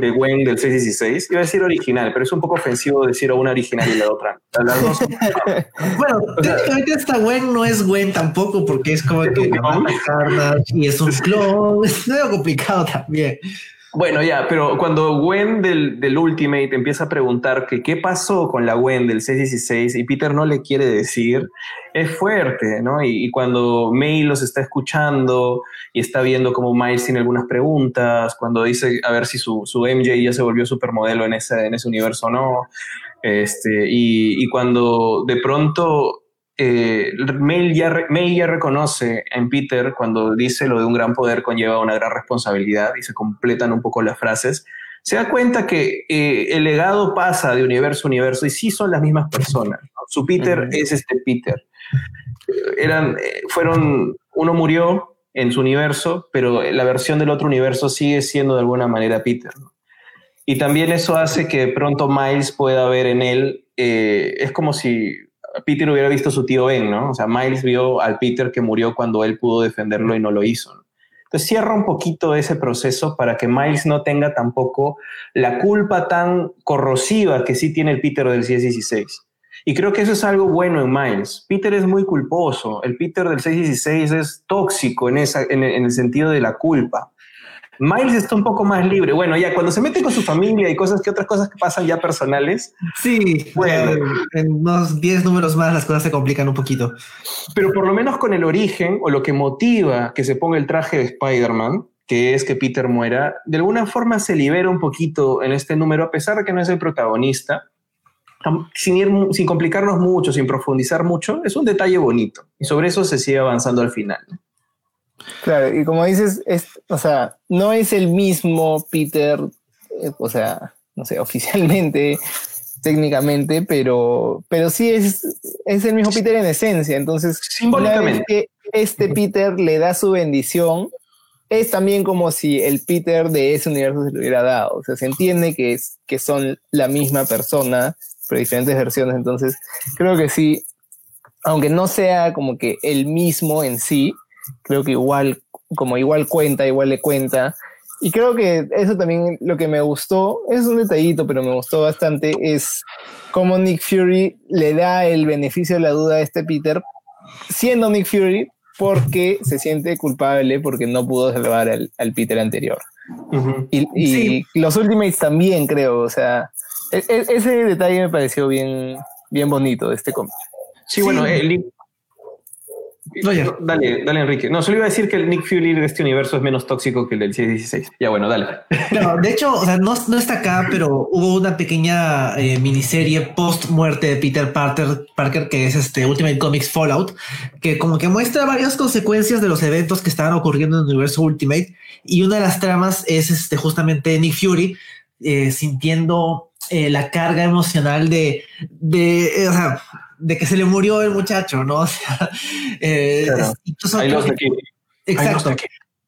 [SPEAKER 3] de Gwen del 616. Iba a decir original, pero es un poco ofensivo decir una original y la otra. <laughs>
[SPEAKER 1] bueno, técnicamente esta Gwen no es Gwen tampoco, porque es como que y es un clon. <laughs> Es medio complicado también.
[SPEAKER 3] Bueno, ya, pero cuando Gwen del, del, Ultimate empieza a preguntar que qué pasó con la Gwen del 616 y Peter no le quiere decir, es fuerte, ¿no? Y, cuando May los está escuchando y está viendo cómo Miles tiene algunas preguntas, cuando dice a ver si su, su MJ ya se volvió supermodelo en ese, en ese universo o no, este, y, y cuando de pronto eh, ya, ya, reconoce en Peter cuando dice lo de un gran poder conlleva una gran responsabilidad y se completan un poco las frases, se da cuenta que eh, el legado pasa de universo a universo y sí son las mismas personas. Su Peter es este Peter. Eran, eh, fueron, uno murió en su universo, pero la versión del otro universo sigue siendo de alguna manera Peter. Y también eso hace que de pronto Miles pueda ver en él, es como si Peter hubiera visto a su tío Ben, ¿no? O sea, Miles vio al Peter que murió cuando él pudo defenderlo y no lo hizo. Entonces cierra un poquito ese proceso para que Miles no tenga tampoco la culpa tan corrosiva que sí tiene el Peter del 16. Y creo que eso es algo bueno en Miles. Peter es muy culposo. El Peter del 616 es tóxico en, esa, en, el sentido de la culpa. Miles está un poco más libre. Bueno, ya cuando se mete con su familia y cosas que otras cosas que pasan ya personales.
[SPEAKER 1] Sí, bueno, en unos 10 números más las cosas se complican un poquito.
[SPEAKER 3] Pero por lo menos con el origen o lo que motiva que se ponga el traje de Spider-Man, que es que Peter muera, de alguna forma se libera un poquito en este número, a pesar de que no es el protagonista sin, ir, sin complicarnos mucho, sin profundizar mucho, es un detalle bonito. Y sobre eso se sigue avanzando al final.
[SPEAKER 2] Claro, y como dices, es, o sea, no es el mismo Peter, eh, o sea, no sé, <laughs> oficialmente, técnicamente, pero, pero sí es, es el mismo Peter en esencia. Entonces,
[SPEAKER 3] simbólicamente,
[SPEAKER 2] que este Peter le da su bendición, es también como si el Peter de ese universo se lo hubiera dado. O sea, se entiende que, es, que son la misma persona, pero diferentes versiones. Entonces, creo que sí, aunque no sea como que el mismo en sí, creo que igual, como igual cuenta, igual le cuenta. Y creo que eso también lo que me gustó, es un detallito, pero me gustó bastante, es cómo Nick Fury le da el beneficio de la duda a este Peter, siendo Nick Fury, porque se siente culpable porque no pudo salvar al, Peter anterior. Y, los Ultimates también, creo, o sea, e, e, ese detalle me pareció bien, bien bonito de este cómic.
[SPEAKER 3] Sí, bueno, el, dale, dale, Enrique. No, solo iba a decir que el Nick Fury de este universo es menos tóxico que el del 616. Ya, bueno, dale.
[SPEAKER 1] de hecho, o sea, no, no, está acá, pero hubo una pequeña eh, miniserie post muerte de Peter Parker, Parker, que es este Ultimate Comics Fallout, que como que muestra varias consecuencias de los eventos que estaban ocurriendo en el universo Ultimate. Y una de las tramas es este, justamente Nick Fury eh, sintiendo eh, la carga emocional de, de, o sea, de que se le murió el muchacho, ¿no? <laughs> O sea, eh, exacto.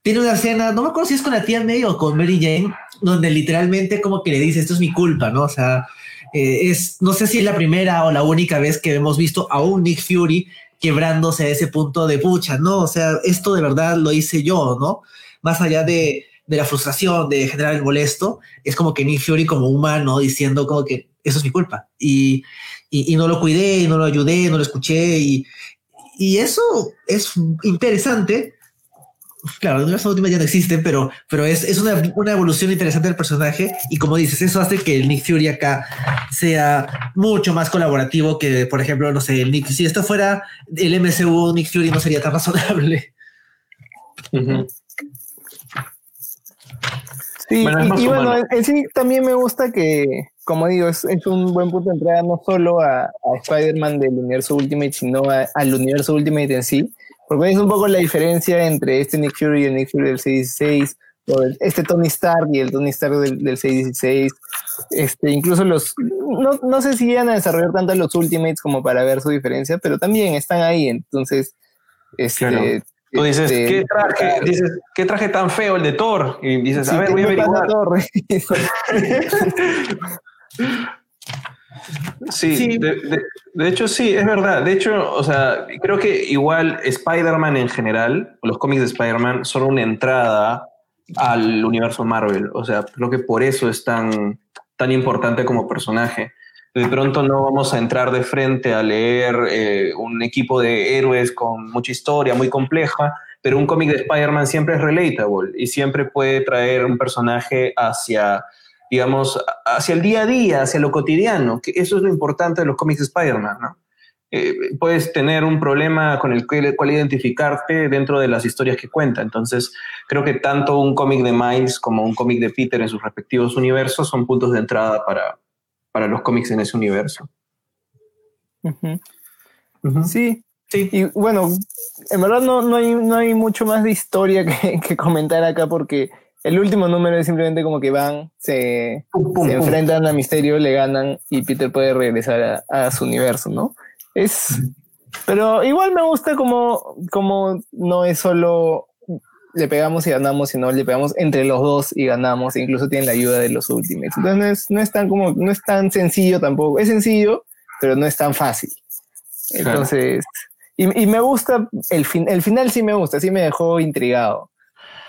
[SPEAKER 1] Tiene una escena, no me acuerdo si es con la tía May o con Mary Jane, donde literalmente como que le dice, esto es mi culpa, ¿no? O sea, eh, es, no sé si es la primera o la única vez que hemos visto a un Nick Fury quebrándose a ese punto de pucha, ¿no? O sea, esto de verdad lo hice yo, ¿no? Más allá de, de la frustración, de generar el molesto, es como que Nick Fury como humano diciendo como que eso es mi culpa. Y, y, no lo cuidé, no lo ayudé, no lo escuché y, y eso es interesante. Claro, las últimas ya no existen, pero, pero es, es una, una, evolución interesante del personaje y como dices, eso hace que el Nick Fury acá sea mucho más colaborativo que, por ejemplo, no sé, el Nick, si esto fuera el MCU, Nick Fury no sería tan razonable.
[SPEAKER 2] Sí, y, bueno, en sí también me gusta que, como digo, es, un buen punto de entrada no solo a, Spider-Man del universo Ultimate, sino al universo Ultimate en sí, porque es un poco la diferencia entre este Nick Fury y el Nick Fury del 616, o este Tony Stark y el Tony Stark del, del 616, este, incluso los, no, no sé si iban a desarrollar tanto los Ultimates como para ver su diferencia, pero también están ahí, entonces, este...
[SPEAKER 3] Tú dices, este, ¿qué traje? Dices, ¿qué traje tan feo el de Thor? Y dices, a ver, voy a averiguar. <laughs> <laughs> Sí, De, hecho sí, es verdad. De hecho, o sea, creo que igual Spider-Man en general, los cómics de Spider-Man son una entrada al universo Marvel. O sea, creo que por eso es tan, tan importante como personaje. De pronto no vamos a entrar de frente a leer eh, un equipo de héroes con mucha historia, muy compleja, pero un cómic de Spider-Man siempre es relatable y siempre puede traer un personaje hacia digamos, hacia el día a día, hacia lo cotidiano, que eso es lo importante de los cómics de Spider-Man, ¿no? Eh, puedes tener un problema con el cual identificarte dentro de las historias que cuenta. Entonces, creo que tanto un cómic de Miles como un cómic de Peter en sus respectivos universos son puntos de entrada para, para los cómics en ese universo.
[SPEAKER 2] Sí, sí. Y bueno, en verdad no, no, hay, no hay mucho más de historia <laughs> que, que comentar acá porque el último número es simplemente como que van, se, enfrentan a Misterio, le ganan y Peter puede regresar a, su universo, ¿no? Es. Pero igual me gusta como, como no es solo le pegamos y ganamos, sino le pegamos entre los dos y ganamos, e incluso tienen la ayuda de los Ultimates. Entonces no es, tan como, no es tan sencillo tampoco. Es sencillo, pero no es tan fácil. Entonces, y, y, me gusta, el, fin, el final sí me gusta, sí me dejó intrigado.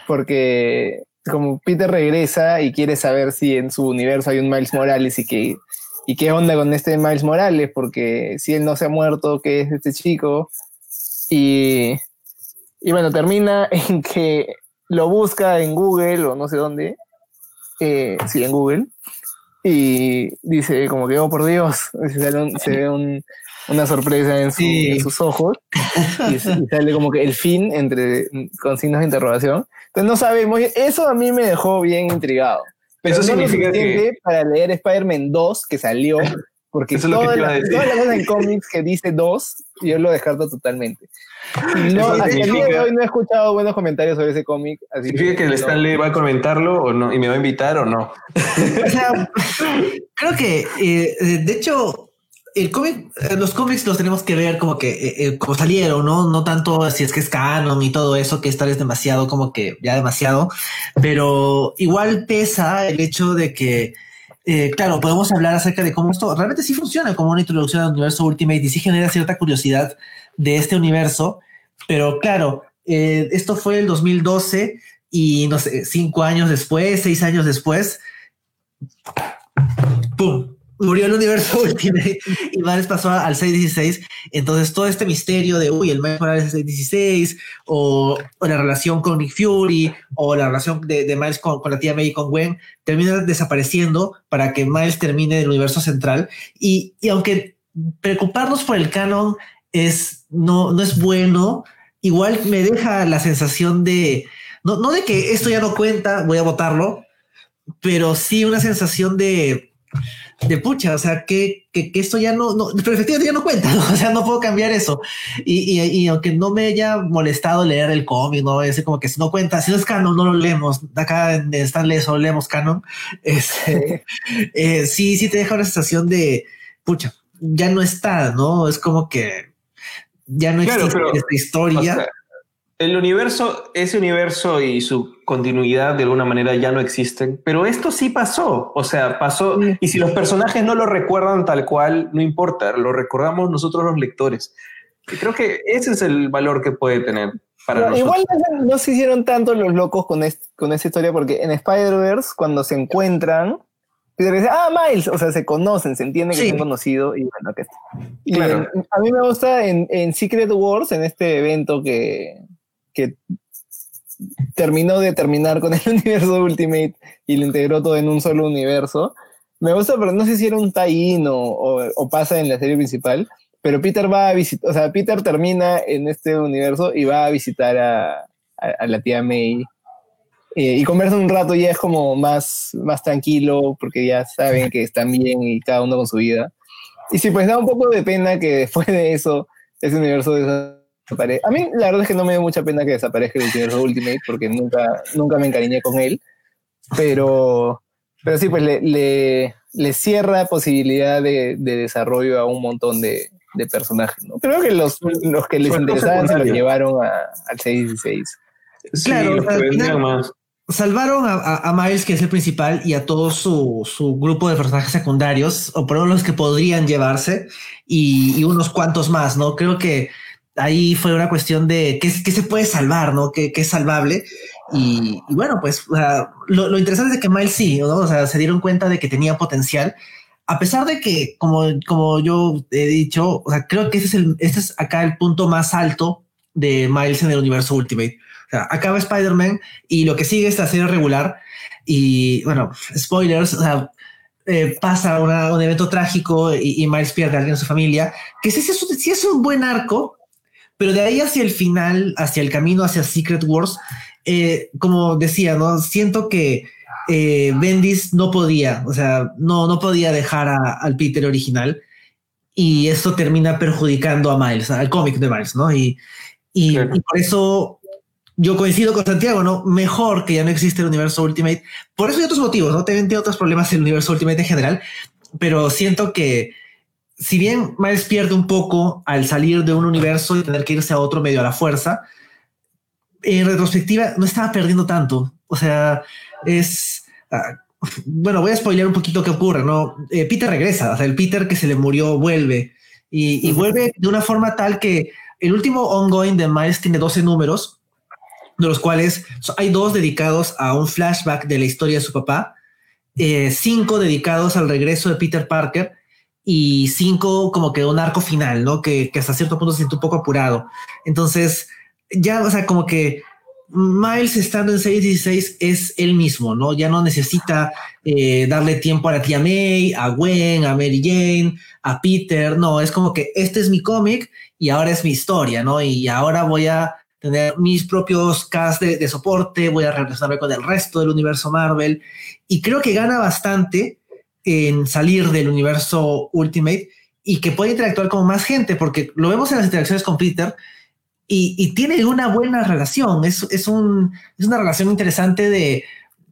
[SPEAKER 2] Porque como Peter regresa y quiere saber si en su universo hay un Miles Morales y que, ¿y qué onda con este Miles Morales? Porque si él no se ha muerto, ¿qué es este chico? Y, y bueno, termina <laughs> en que lo busca en Google o no sé dónde, eh, sí, en Google, y dice como que, oh por Dios, <laughs> se, ve una sorpresa en, sus ojos y, sale como que el fin entre con signos de interrogación. Entonces no sabemos, eso a mí me dejó bien intrigado. Pero eso significa que... para leer Spider-Man 2 que salió, porque todas, las, cosas en cómics que dice 2, yo lo descarto totalmente. no, hasta el día de hoy no he escuchado buenos comentarios sobre ese cómic.
[SPEAKER 3] ¿Significa que, el Stanley va a comentarlo o no? ¿Y me va a invitar o no? <laughs>
[SPEAKER 1] O sea, creo que, eh, de hecho, el cómic, eh, los cómics los tenemos que ver como que eh, como salieron, ¿no? No tanto si es que es canon y todo eso, que esta es demasiado, como que ya demasiado, pero igual pesa el hecho de que, claro, podemos hablar acerca de cómo esto realmente sí funciona como una introducción al universo Ultimate y sí genera cierta curiosidad de este universo, pero claro, esto fue el 2012 y no sé, cinco años después, seis años después, ¡pum! Murió el universo <laughs> Ultimate y Miles pasó al 616. Entonces, todo este misterio de uy, el Miles Morales es 616, o, o, la relación con Nick Fury, o la relación de, de Miles con, con, la tía May y con Gwen, termina desapareciendo para que Miles termine el universo central. Y, y aunque preocuparnos por el canon es no, no es bueno, igual me deja la sensación de no, no de que esto ya no cuenta, voy a votarlo, pero sí una sensación de de pucha, o sea, que, que, esto ya no, no, pero efectivamente ya no cuenta, <laughs> o sea, no puedo cambiar eso. Y, y, aunque no me haya molestado leer el cómic, no es como que si no cuenta, si no es canon, no lo leemos. Acá en Stanley solo leemos canon. <laughs> Este, eh, sí, sí te deja una sensación de pucha, ya no está, no? Es como que ya no existe esta historia
[SPEAKER 3] el universo, ese universo y su continuidad de alguna manera ya no existen, pero esto sí pasó, o sea, pasó, y si los personajes no lo recuerdan tal cual, no importa, lo recordamos nosotros los lectores. Y creo que ese es el valor que puede tener para nosotros.
[SPEAKER 2] Igual no, se hicieron tanto los locos con, con esta historia, porque en Spider-Verse, cuando se encuentran, dice, ah, Miles, o sea, se conocen, se entiende que se han conocido y bueno, que y a mí me gusta en, en Secret Wars, en este evento que, que terminó de terminar con el <laughs> universo Ultimate y lo integró todo en un solo universo. Me gusta, pero no sé si era un tie-in o, pasa en la serie principal, pero Peter va a visitar, o sea, Peter termina en este universo y va a visitar a, la tía May eh, y conversa un rato y ya es como más, más tranquilo porque ya saben que están bien y cada uno con su vida. Y sí, pues da un poco de pena que <laughs> después de eso, ese universo a mí la verdad es que no me dio mucha pena que desaparezca el universo Ultimate porque nunca, nunca me encariñé con él. Pero, pero sí, pues le, le, le cierra posibilidad de, de, desarrollo a un montón de, de personajes. ¿no? Creo que los, los que les interesaban se los llevaron a, al 616.
[SPEAKER 1] claro, salvaron a, a, Miles, que es el principal, y a todo su, su, grupo de personajes secundarios, o por lo menos los que podrían llevarse, y, y unos cuantos más, ¿no? Creo que ahí fue una cuestión de qué, qué se puede salvar, ¿no? ¿Qué, es salvable? Y, bueno, pues lo, interesante es que Miles sí, ¿no? O sea, se dieron cuenta de que tenía potencial, a pesar de que, como, como yo he dicho, creo que este es, el, este es acá el punto más alto de Miles en el universo Ultimate. O sea, acaba Spider-Man y lo que sigue es la serie regular. Y bueno, spoilers, o eh, pasa un evento trágico y, Miles pierde a alguien de su familia, que sí, sí es un buen arco, pero de ahí hacia el final, hacia el camino, hacia Secret Wars, eh, como decía, ¿no? Siento que eh, Bendis no podía, o sea, no, no podía dejar al Peter original y esto termina perjudicando a Miles, al cómic de Miles, ¿no? Y, y, por eso yo coincido con Santiago, ¿no? Mejor que ya no existe el universo Ultimate. Por eso hay otros motivos, ¿no? Tienen, otros problemas el universo Ultimate en general, pero siento que si bien Miles pierde un poco al salir de un universo y tener que irse a otro medio a la fuerza, en retrospectiva no estaba perdiendo tanto. O sea, es... Ah, bueno, voy a spoilear un poquito qué ocurre, ¿no? Eh, Peter regresa, o sea, el Peter que se le murió vuelve y, vuelve de una forma tal que el último ongoing de Miles tiene 12 números, de los cuales hay dos dedicados a un flashback de la historia de su papá, eh, cinco dedicados al regreso de Peter Parker y 5 como que un arco final, ¿no? Que, que hasta cierto punto se siente un poco apurado. Entonces, ya, o sea, como que Miles estando en 616 es el mismo, ¿no? Ya no necesita eh, darle tiempo a la tía May, a Gwen, a Mary Jane, a Peter, no, es como que este es mi cómic y ahora es mi historia, ¿no? Y ahora voy a tener mis propios cast de, de, soporte, voy a relacionarme con el resto del universo Marvel y creo que gana bastante en salir del universo Ultimate y que puede interactuar con más gente, porque lo vemos en las interacciones con Peter, y, y, tiene una buena relación. Es, es, un, es una relación interesante de,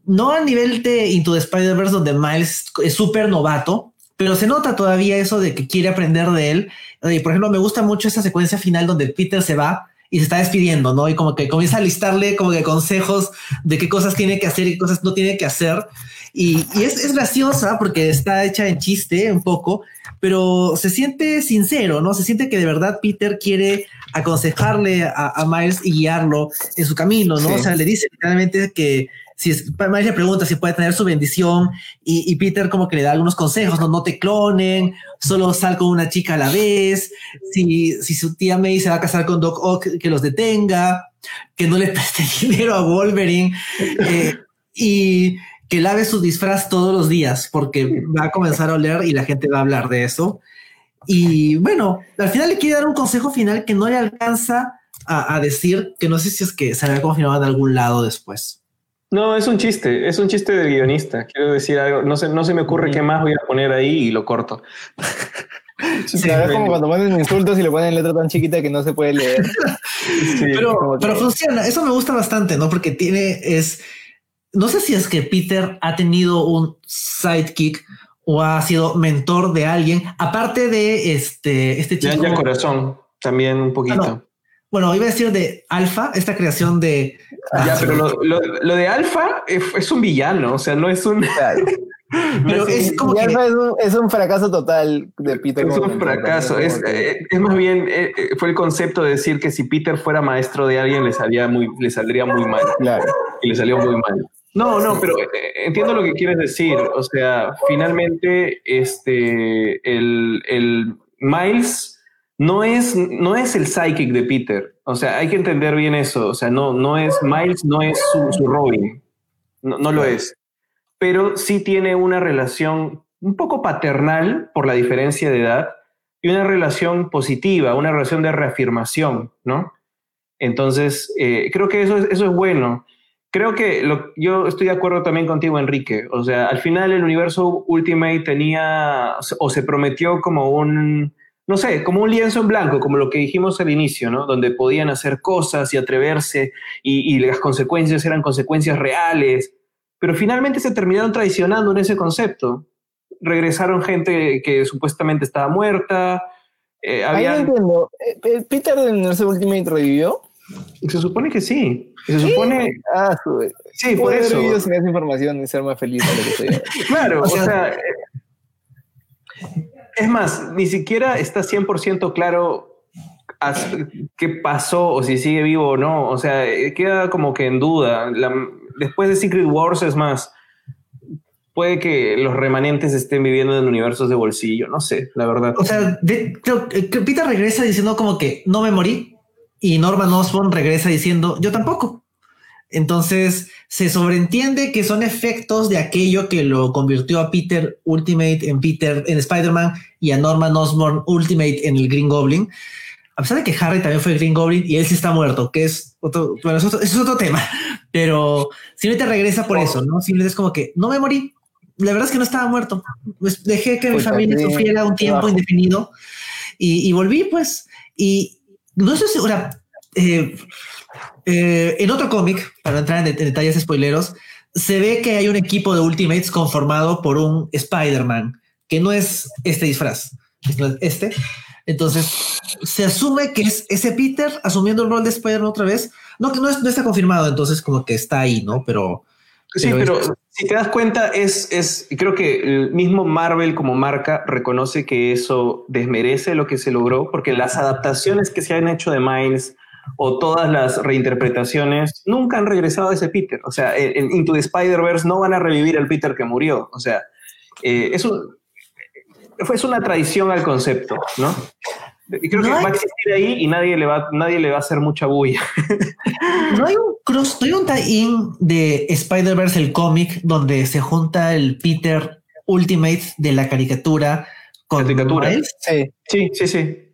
[SPEAKER 1] no a nivel de Into the Spider-Verse, donde Miles es súper novato, pero se nota todavía eso de que quiere aprender de él. Y por ejemplo, me gusta mucho esa secuencia final donde Peter se va y se está despidiendo, ¿no? Y como que comienza a listarle como que consejos de qué cosas tiene que hacer y qué cosas no tiene que hacer. Y, y es, es, graciosa porque está hecha en chiste un poco, pero se siente sincero, ¿no? Se siente que de verdad Peter quiere aconsejarle a, a Miles y guiarlo en su camino, ¿no? Sí. O sea, le dice literalmente que si es, Miles le pregunta si puede tener su bendición y, y, Peter como que le da algunos consejos, no, no te clonen, solo sal con una chica a la vez, si, si su tía May se va a casar con Doc Ock, que los detenga, que no le <laughs> preste dinero a Wolverine eh, y que lave su disfraz todos los días porque va a comenzar a oler y la gente va a hablar de eso. Y bueno, al final le quiere dar un consejo final que no le alcanza a, a decir, que no sé si es que se había confirmado en algún lado después.
[SPEAKER 3] No, es un chiste, es un chiste de guionista. Quiero decir algo, no se, no se me ocurre qué más voy a poner ahí y lo corto. <laughs>
[SPEAKER 2] Sí, sí, es como cuando ponen insultos y le ponen letra tan chiquita que no se puede leer. <laughs>
[SPEAKER 1] sí, pero, pero funciona, eso me gusta bastante, ¿no? Porque tiene, es, no sé si es que Peter ha tenido un sidekick o ha sido mentor de alguien, aparte de este, este
[SPEAKER 3] chico. Ya, corazón, también un poquito.
[SPEAKER 1] Ah, no. Bueno, iba a decir de Alpha, esta creación de.
[SPEAKER 3] Ya, ah, pero lo, lo, lo, de Alpha es, es, un villano, o sea, no es un.
[SPEAKER 2] pero <laughs> es, como que... es, un, es, un, fracaso total de Peter.
[SPEAKER 3] Es un fracaso. Es, eh, es, más bien, eh, fue el concepto de decir que si Peter fuera maestro de alguien, le, salía muy, le saldría muy mal.
[SPEAKER 2] Claro.
[SPEAKER 3] Y le salió muy mal. No, no, pero eh, entiendo lo que quieres decir. O sea, finalmente, este, el, el Miles no es, no es el psychic de Peter. O sea, hay que entender bien eso. O sea, no, no es Miles, no es su, su Robin. No, no, lo es. Pero sí tiene una relación un poco paternal por la diferencia de edad y una relación positiva, una relación de reafirmación, ¿no? Entonces, eh, creo que eso es, eso es bueno. Creo que yo estoy de acuerdo también contigo, Enrique. O sea, al final el universo Ultimate tenía o se prometió como un, no sé, como un lienzo en blanco, como lo que dijimos al inicio, ¿no? Donde podían hacer cosas y atreverse y, y, las consecuencias eran consecuencias reales, pero finalmente se terminaron traicionando en ese concepto. Regresaron gente que supuestamente estaba muerta.
[SPEAKER 2] Eh, habían... Entiendo. Eh, ¿Peter en ese Ultimate revivió?
[SPEAKER 3] Se supone que sí. Se supone.
[SPEAKER 2] Ah, su...
[SPEAKER 3] sí, por eso.
[SPEAKER 2] Sin esa información y ser más feliz. <laughs>
[SPEAKER 3] claro, o sea, o sea es más, ni siquiera está 100% claro qué pasó o si sigue vivo o no. O sea, queda como que en duda. Después de Secret Wars, es más, puede que los remanentes estén viviendo en universos de bolsillo. No sé, la verdad.
[SPEAKER 1] O sea, de, creo que Peter regresa diciendo como que no me morí y Norman Osborn regresa diciendo yo tampoco. Entonces se sobreentiende que son efectos de aquello que lo convirtió a Peter Ultimate en Peter en Spider-Man y a Norman Osborn Ultimate en el Green Goblin. A pesar de que Harry también fue Green Goblin y él sí está muerto, que es otro, bueno, es otro, es otro tema, <laughs> pero simplemente regresa por eso, ¿no? Simplemente es como que no me morí. La verdad es que no estaba muerto. Pues dejé que mi familia sufriera un tiempo indefinido y, y, volví, pues. Y no sé si, eh, eh, en otro cómic, para entrar en, en, detalles spoileros, se ve que hay un equipo de Ultimates conformado por un Spider-Man, que no es este disfraz, es este. Entonces, se asume que es ese Peter asumiendo el rol de Spider-Man otra vez. No, que no, es, no, está confirmado, entonces como que está ahí, ¿no? Pero...
[SPEAKER 3] Sí, pero, pero si te das cuenta, es, es, creo que el mismo Marvel como marca reconoce que eso desmerece lo que se logró, porque las adaptaciones que se han hecho de Miles, o todas las reinterpretaciones nunca han regresado a ese Peter. O sea, en Into the Spider-Verse no van a revivir el Peter que murió. O sea, eh, eso fue una traición al concepto, ¿no? Y creo que va a existir ahí y nadie le va, nadie le va a hacer mucha bulla. <laughs>
[SPEAKER 1] No hay un cross, no hay un tie-in de Spider-Verse, el cómic, donde se junta el Peter Ultimate de la caricatura con
[SPEAKER 3] caricatura. Sí. sí, sí,
[SPEAKER 2] sí.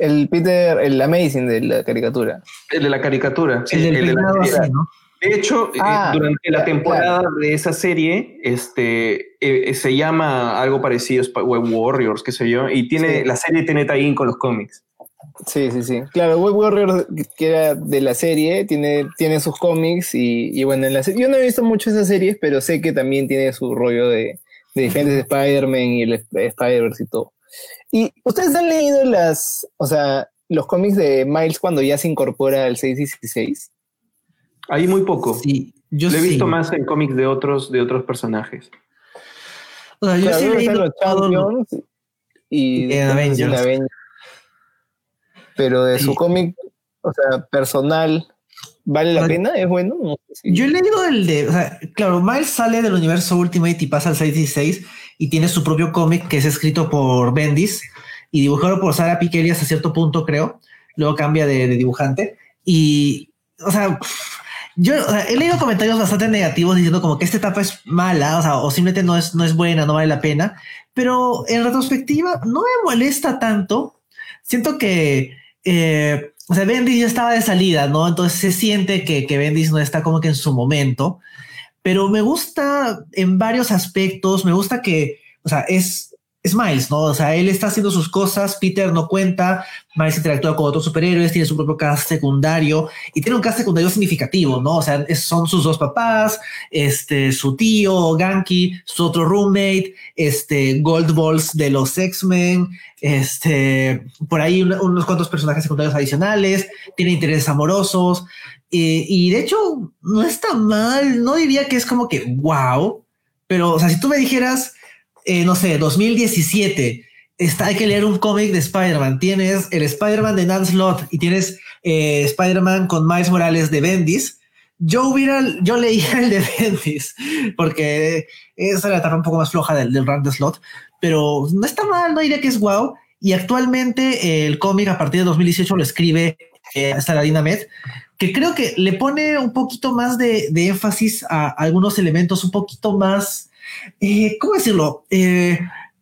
[SPEAKER 2] El Peter, el Amazing de la caricatura.
[SPEAKER 3] El de la caricatura. Sí, el, de la ¿no? De hecho, eh, ah, durante la temporada de esa serie, este, eh, se llama algo parecido, Web Warriors, qué sé yo, y tiene, la serie tiene tie con los cómics.
[SPEAKER 2] Sí, sí, sí. Claro, Web Warriors, que era de la serie, tiene, tiene sus cómics y, bueno, en la yo no he visto mucho esas series, pero sé que también tiene su rollo de, de diferentes Spider-Man y el Spider-Verse y todo. ¿Y ustedes han leído las, o sea, los cómics de Miles cuando ya se incorpora al 616?
[SPEAKER 3] Hay muy poco. Sí, yo Lo he visto más en cómics de otros, de otros personajes.
[SPEAKER 2] O sea, yo sí he leído los Champions y, Avengers. Pero de su cómic, o sea, personal, ¿vale la pena? ¿Es bueno?
[SPEAKER 1] Yo he leído el de, o sea, claro, Miles sale del universo Ultimate y pasa al 616 y tiene su propio cómic que es escrito por Bendis y dibujado por Sara Pikeli hasta cierto punto, creo. Luego cambia de, dibujante. Y, o sea, yo he leído comentarios bastante negativos diciendo como que esta etapa es mala, o sea, o simplemente no es, no es buena, no vale la pena, pero en retrospectiva no me molesta tanto. Siento que, eh, o sea, Bendis ya estaba de salida, ¿no? Entonces se siente que, que Bendis no está como que en su momento, pero me gusta en varios aspectos, me gusta que, o sea, es, es Miles, ¿no? O sea, él está haciendo sus cosas, Peter no cuenta, Miles interactúa con otros superhéroes, tiene su propio cast secundario y tiene un cast secundario significativo, ¿no? O sea, son sus dos papás, este, su tío, Ganky, su otro roommate, este, Gold Balls de los X-Men, este, por ahí unos cuantos personajes secundarios adicionales, tiene intereses amorosos y, y de hecho no está mal, no diría que es como que wow, pero, o sea, si tú me dijeras, eh, no sé, 2017, está, hay que leer un cómic de Spider-Man. Tienes el Spider-Man de Nan Slott y tienes eh, Spider-Man con Miles Morales de Bendis. Yo hubiera, yo leía el de Bendis porque esa era la etapa un poco más floja del, del run de Slot, pero no está mal, no diría que es wow. Y actualmente el cómic a partir de 2018 lo escribe eh, Saladina Med, que creo que le pone un poquito más de, de énfasis a algunos elementos un poquito más eh, ¿cómo decirlo? Eh,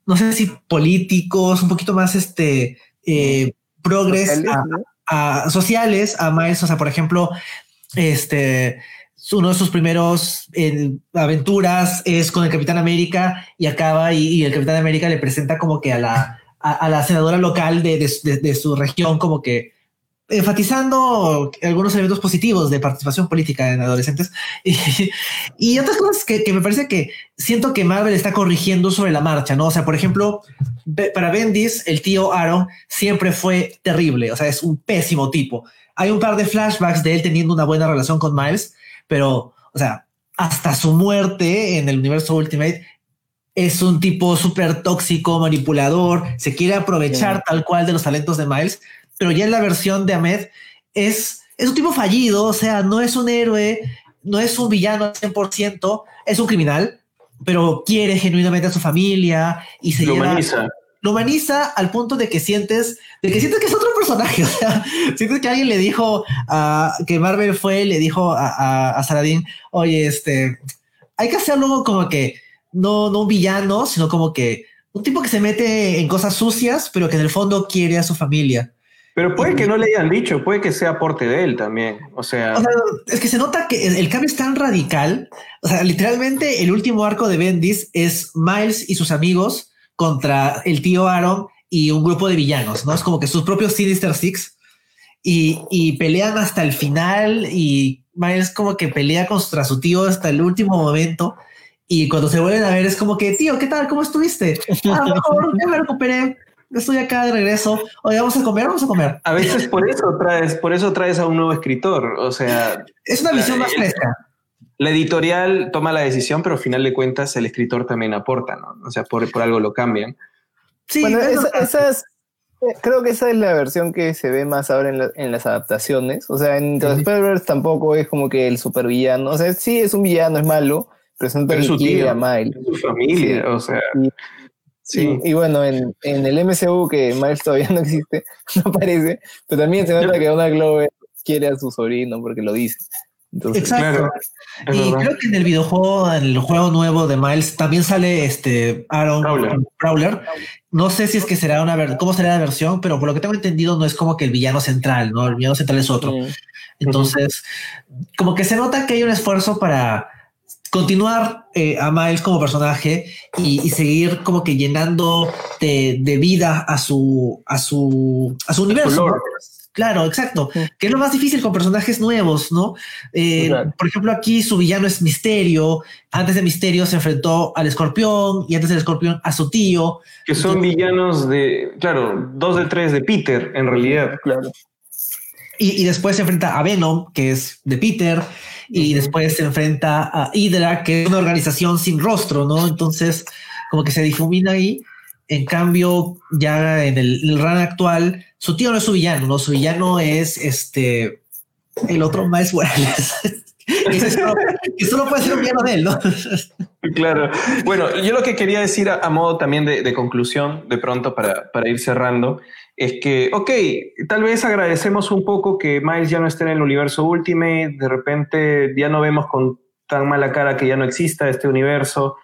[SPEAKER 1] no sé si políticos, un poquito más este, eh, progres a, sociales, a Miles. O sea, por ejemplo, este, uno de sus primeros aventuras es con el Capitán América y acaba y, el Capitán América le presenta como que a la, a, la senadora local de, de, su región como que enfatizando algunos elementos positivos de participación política en adolescentes <laughs> y, otras cosas que, me parece que siento que Marvel está corrigiendo sobre la marcha, ¿no? O sea, por ejemplo, para Bendis, el tío Aaron siempre fue terrible, o sea, es un pésimo tipo. Hay un par de flashbacks de él teniendo una buena relación con Miles, pero, o sea, hasta su muerte en el universo Ultimate es un tipo súper tóxico, manipulador, se quiere aprovechar tal cual de los talentos de Miles pero ya en la versión de Ahmed es, es un tipo fallido, o sea, no es un héroe, no es un villano al 100%, es un criminal, pero quiere genuinamente a su familia y se
[SPEAKER 3] lo humaniza.
[SPEAKER 1] Lo humaniza al punto de que sientes, de que sientes que es otro personaje. <laughs> O sea, sientes que alguien le dijo a que Marvel fue, le dijo a, a, Saladin, oye, este, hay que hacerlo como que no, no un villano, sino como que un tipo que se mete en cosas sucias, pero que en el fondo quiere a su familia.
[SPEAKER 3] Pero puede que no le hayan dicho, puede que sea aporte de él también. O sea,
[SPEAKER 1] es que se nota que el cambio es tan radical. O sea, literalmente el último arco de Bendis es Miles y sus amigos contra el tío Aaron y un grupo de villanos, ¿no? Es como que sus propios Sinister Six y, y pelean hasta el final y Miles como que pelea contra su tío hasta el último momento. Y cuando se vuelven a ver es como que, tío, ¿qué tal? ¿Cómo estuviste? Ah, mejor, ya me recuperé estoy acá de regreso. Oye, vamos a comer, vamos a comer.
[SPEAKER 3] A veces por eso traes, por eso traes a un nuevo escritor. O sea,
[SPEAKER 1] es una visión más fresca.
[SPEAKER 3] La editorial toma la decisión, pero al final de cuentas el escritor también aporta, ¿no? O sea, por, por algo lo cambian.
[SPEAKER 2] Sí, bueno, esa, es, creo que esa es la versión que se ve más ahora en, en las adaptaciones. O sea, en los tampoco es como que el supervillano. O sea, sí es un villano, es malo, pero es un
[SPEAKER 3] su tío, a Miles. Su familia, o sea.
[SPEAKER 2] Sí, y bueno, en, el MCU, que Miles todavía no existe, <laughs> no aparece, pero también se nota que Donald Glover quiere a su sobrino porque lo dice.
[SPEAKER 1] Exacto. y creo que en el videojuego, en el juego nuevo de Miles, también sale este Aaron Prowler. No sé si es que será una cómo será la versión, pero por lo que tengo entendido, no es como que el villano central, ¿no? El villano central es otro. Entonces, como que se nota que hay un esfuerzo para continuar eh, a Miles como personaje y, seguir como que llenando de, vida a su a su a su universo. Claro, exacto. Que es lo más difícil con personajes nuevos, ¿no? Eh, por ejemplo, aquí su villano es Misterio. Antes de Misterio se enfrentó al Escorpión y antes del Escorpión a su tío.
[SPEAKER 3] Que son villanos de, claro, dos de tres de Peter, en realidad.
[SPEAKER 2] Claro.
[SPEAKER 1] Y, después se enfrenta a Venom, que es de Peter, y después se enfrenta a Hydra, que es una organización sin rostro, ¿no? Entonces, como que se difumina ahí. En cambio, ya en el, el run actual, su tío no es su villano, ¿no? Su villano es este el otro más Morales. <laughs> y solo puede ser un villano de él, ¿no? <laughs>
[SPEAKER 3] claro. Bueno, yo lo que quería decir a, modo también de, conclusión, de pronto para, para ir cerrando, es que, ok, tal vez agradecemos un poco que Miles ya no esté en el universo Ultimate, de repente ya no vemos con tan mala cara que ya no exista este universo,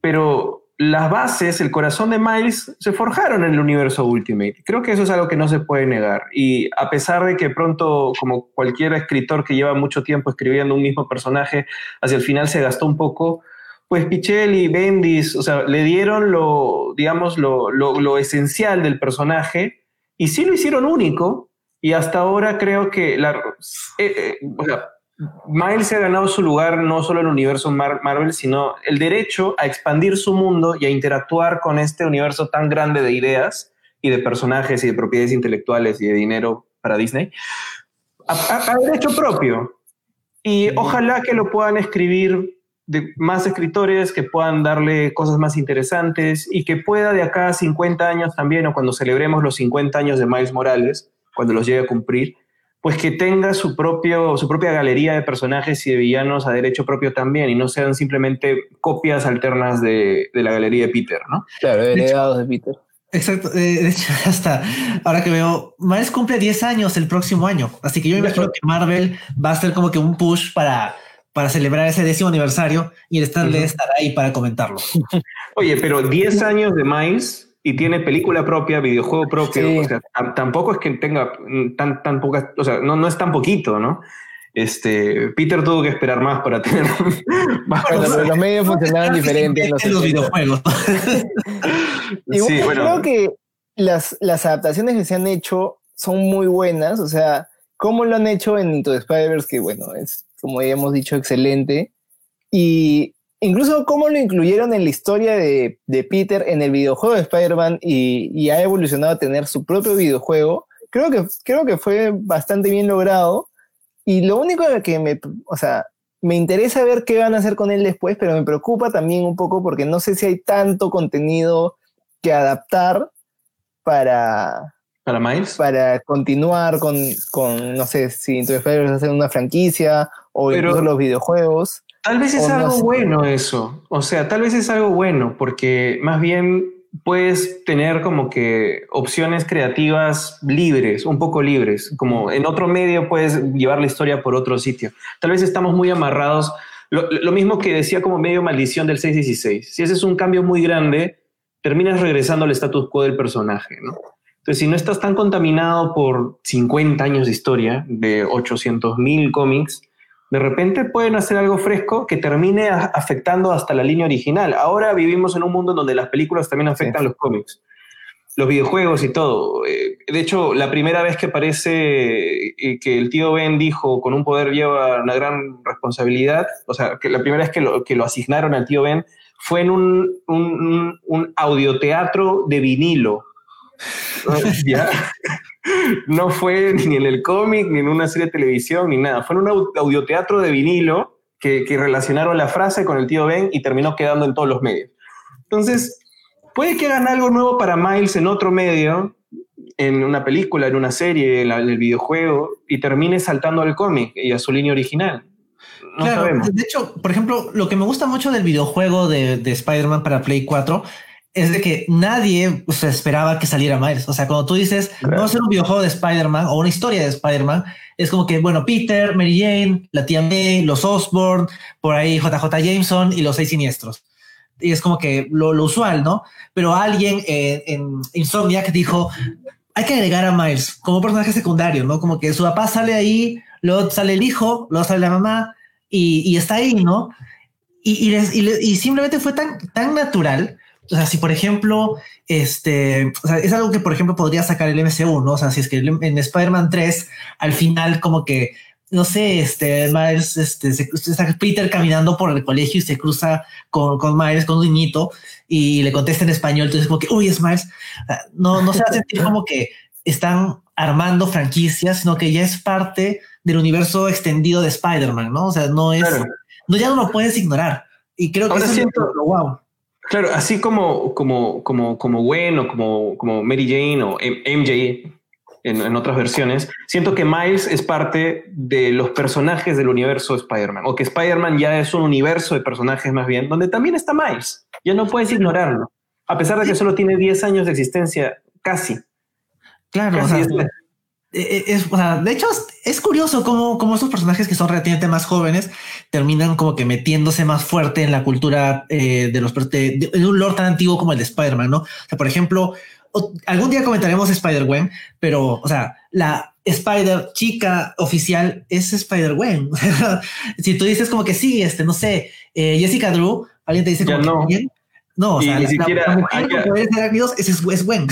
[SPEAKER 3] pero las bases, el corazón de Miles se forjaron en el universo Ultimate. Creo que eso es algo que no se puede negar. Y a pesar de que pronto, como cualquier escritor que lleva mucho tiempo escribiendo un mismo personaje, hacia el final se gastó un poco, pues Pichelli Bendis, o sea, le dieron lo, digamos, lo, lo, esencial del personaje y sí lo hicieron único. Y hasta ahora creo que la, eh, eh, o sea, Miles se ha ganado su lugar no solo en el universo Marvel, sino el derecho a expandir su mundo y a interactuar con este universo tan grande de ideas y de personajes y de propiedades intelectuales y de dinero para Disney, a, derecho propio. Y ojalá que lo puedan escribir de más escritores, que puedan darle cosas más interesantes y que pueda de acá a 50 años también, o cuando celebremos los 50 años de Miles Morales, cuando los llegue a cumplir, pues que tenga su, propio, su propia galería de personajes y de villanos a derecho propio también, y no sean simplemente copias alternas de, la galería de Peter, ¿no?
[SPEAKER 2] Claro, heredados de, Peter.
[SPEAKER 1] Exacto, eh, de hecho, <laughs> hasta ahora que veo, Miles cumple 10 años el próximo año, así que yo me imagino que Marvel va a hacer como que un push para, para celebrar ese décimo aniversario y el stand uh estará ahí para comentarlo. <laughs>
[SPEAKER 3] Oye, pero 10 años de Miles y tiene película propia, videojuego propio. O sea, tampoco es que tenga tan, tan pocas, o sea, no, no es tan poquito, ¿no? Este, Peter tuvo que esperar más para <laughs> tener
[SPEAKER 2] más los medios funcionaban diferente en los, videojuegos. <laughs> sí, bueno. creo que las, las adaptaciones que se han hecho son muy buenas, o sea, cómo lo han hecho en Into the Spider-Verse, que bueno, es como ya hemos dicho, excelente. Y incluso cómo lo incluyeron en la historia de, Peter en el videojuego de Spider-Man y, ha evolucionado a tener su propio videojuego, creo que, creo que fue bastante bien logrado. Y lo único que me, o sea, me interesa ver qué van a hacer con él después, pero me preocupa también un poco porque no sé si hay tanto contenido que adaptar para...
[SPEAKER 3] ¿Para Miles?
[SPEAKER 2] Para continuar con, con no sé, si Into the hacer una franquicia o incluso los videojuegos.
[SPEAKER 3] Tal vez es algo bueno eso, o sea, tal vez es algo bueno, porque más bien puedes tener como que opciones creativas libres, un poco libres, como en otro medio puedes llevar la historia por otro sitio. Tal vez estamos muy amarrados, lo, mismo que decía como medio maldición del 616, si ese es un cambio muy grande, terminas regresando al status quo del personaje, ¿no? Entonces, si no estás tan contaminado por 50 años de historia, de 800 mil cómics, de repente pueden hacer algo fresco que termine afectando hasta la línea original. Ahora vivimos en un mundo donde las películas también afectan los cómics, los videojuegos y todo. Eh, de hecho, la primera vez que aparece eh, que el tío Ben dijo con un poder lleva una gran responsabilidad, o sea, que la primera vez que lo, que lo asignaron al tío Ben fue en un, un, un audioteatro de vinilo. <laughs> ¿Ya? no fue ni en el cómic, ni en una serie de televisión, ni nada. Fue en un audioteatro de vinilo que, relacionaron la frase con el tío Ben y terminó quedando en todos los medios. Entonces, puede que hagan algo nuevo para Miles en otro medio, en una película, en una serie, en, el videojuego, y termine saltando al cómic y a su línea original.
[SPEAKER 1] No sabemos. De hecho, por ejemplo, lo que me gusta mucho del videojuego de, de Spider-Man para Play 4 es de que nadie pues, esperaba que saliera Miles. O sea, cuando tú dices, vamos a hacer un videojuego de Spider-Man o una historia de Spider-Man, es como que, bueno, Peter, Mary Jane, la tía May, los Osborn, por ahí JJ Jameson y los seis siniestros. Y es como que lo, usual, ¿no? Pero alguien en, en Insomniac dijo, hay que agregar a Miles como personaje secundario, ¿no? Como que su papá sale ahí, luego sale el hijo, luego sale la mamá y, está ahí, ¿no? Y, y, simplemente fue tan, tan natural. O sea, si por ejemplo, este, o sea, es algo que por ejemplo podría sacar el MCU, ¿no? O sea, si es que en Spider-Man 3, al final como que no sé, este, Miles, este, se, está Peter caminando por el colegio y se cruza con, con Miles, con un niñito, y le contesta en español, entonces como que, uy, es Miles. No, no se va a sentir como que están armando franquicias, sino que ya es parte del universo extendido de Spider-Man, ¿no? O sea, no es, no, ya no lo puedes ignorar. Y creo que eso siento,
[SPEAKER 3] lo wow. Claro, así como, como, como, como Gwen o como, como Mary Jane o MJ en, otras versiones, siento que Miles es parte de los personajes del universo de Spider-Man, o que Spider-Man ya es un universo de personajes más bien, donde también está Miles. Ya no puedes ignorarlo, a pesar de que solo tiene 10 años de existencia, casi.
[SPEAKER 1] Claro, o sea, e, e, es, de hecho es, curioso cómo, cómo estos personajes que son relativamente más jóvenes terminan como que metiéndose más fuerte en la cultura eh, de los de, de, un lore tan antiguo como el de Spider-Man, ¿no? O sea, por ejemplo, algún día comentaremos Spider-Gwen, pero, o sea, la Spider chica oficial es Spider-Gwen. <laughs> si tú dices como que sí, este, no sé, eh, Jessica Drew, alguien te dice como
[SPEAKER 3] no.
[SPEAKER 1] Que, no, o sea, ni siquiera la mujer es, es Gwen.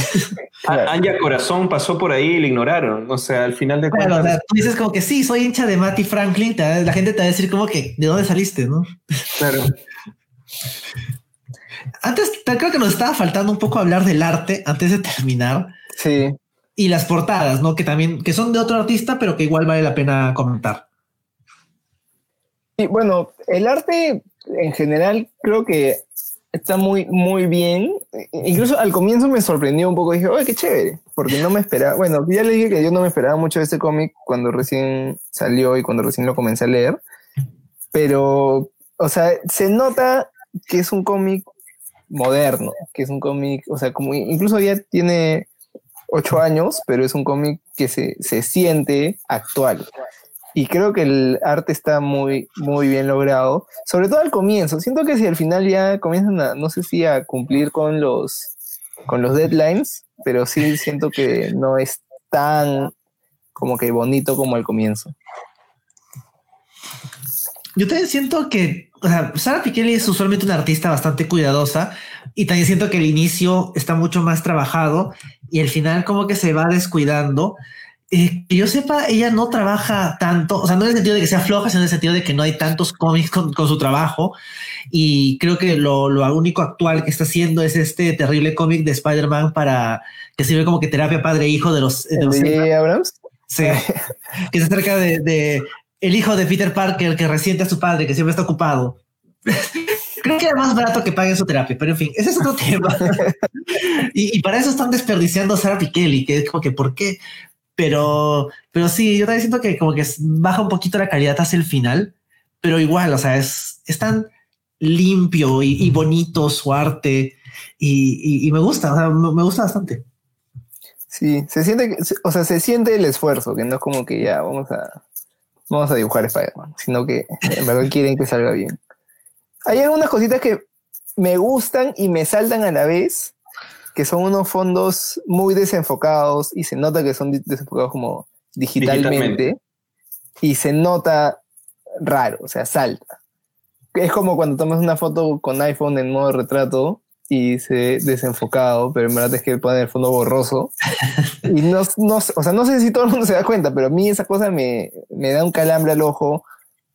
[SPEAKER 3] Anja Corazón pasó por ahí y le ignoraron. O sea, al final de
[SPEAKER 1] cuentas. Claro, o sea, tú dices como que sí, soy hincha de Matty Franklin. la gente te va a decir como que de dónde saliste, ¿no?
[SPEAKER 3] Claro.
[SPEAKER 1] Antes creo que nos estaba faltando un poco hablar del arte antes de terminar.
[SPEAKER 2] Sí.
[SPEAKER 1] Y las portadas, ¿no? Que también, que son de otro artista, pero que igual vale la pena comentar.
[SPEAKER 2] Sí, bueno, el arte en general creo que está muy, muy bien. Incluso al comienzo me sorprendió un poco. Dije, oye, qué chévere. Porque no me esperaba. Bueno, ya le dije que yo no me esperaba mucho de este cómic cuando recién salió y cuando recién lo comencé a leer. Pero, o sea, se nota que es un cómic moderno, que es un cómic, o sea, como incluso ya tiene ocho años, pero es un cómic que se, se, siente actual. Y creo que el arte está muy, muy bien logrado, sobre todo al comienzo. Siento que si al final ya comienzan a, no sé si a cumplir con los, con los deadlines, pero sí siento que no es tan como que bonito como al comienzo.
[SPEAKER 1] Yo también siento que, o sea, Sara Pikeli es usualmente una artista bastante cuidadosa y también siento que el inicio está mucho más trabajado y el final como que se va descuidando. Eh, que yo sepa, ella no trabaja tanto, o sea, no en el sentido de que sea floja, sino en el sentido de que no hay tantos cómics con, su trabajo. Y creo que lo, lo, único actual que está haciendo es este terrible cómic de Spider-Man para que sirve como que terapia padre-hijo de los... De los
[SPEAKER 2] Abrams?
[SPEAKER 1] Sí, <laughs> que se acerca de el hijo de Peter Parker que resiente a su padre, que siempre está ocupado. <laughs> Creo que era más barato que paguen su terapia, pero en fin, ese es otro <laughs> tema. y, para eso están desperdiciando a Sarah Pikeli, que es como que, ¿por qué? Pero, pero sí, yo también siento que como que baja un poquito la calidad hacia el final, pero igual, o sea, es, tan limpio y, bonito su arte y, me gusta, o sea, me, gusta bastante.
[SPEAKER 2] Sí, se siente, o sea, se siente el esfuerzo, que no es como que ya vamos a vamos a dibujar Spider-Man, sino que en verdad quieren que salga bien. Hay algunas cositas que me gustan y me saltan a la vez, que son unos fondos muy desenfocados y se nota que son desenfocados como digitalmente, y se nota raro, o sea, salta. Es como cuando tomas una foto con iPhone en modo retrato y se desenfocado, pero en verdad es que pone el fondo borroso. <laughs> y no, no, o sea, no sé si todo el mundo se da cuenta, pero a mí esa cosa me, me da un calambre al ojo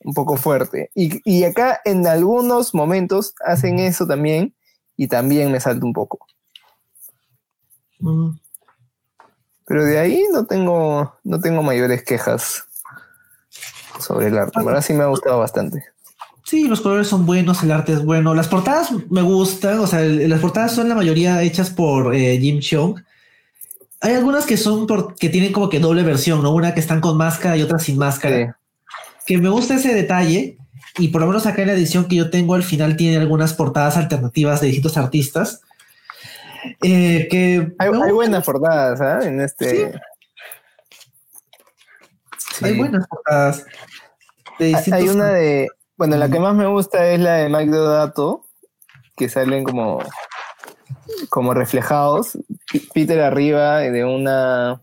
[SPEAKER 2] un poco fuerte. Y, y, acá en algunos momentos hacen eso también y también me salta un poco. Pero de ahí no tengo, no tengo mayores quejas sobre el arte. Ahora sí me ha gustado bastante.
[SPEAKER 1] Sí, los colores son buenos, el arte es bueno. Las portadas me gustan, o sea, las portadas son la mayoría hechas por eh, Jim Cheong. Hay algunas que son por, que tienen como que doble versión, ¿no? Una que están con máscara y otra sin máscara. Que me gusta ese detalle. Y por lo menos acá en la edición que yo tengo al final tiene algunas portadas alternativas de distintos artistas. Eh, que
[SPEAKER 2] hay, buenas portadas. En este.
[SPEAKER 1] Hay buenas portadas.
[SPEAKER 2] hay una de. Bueno, la que más me gusta es la de Mike Deodato, que salen como. como reflejados. Peter arriba de una.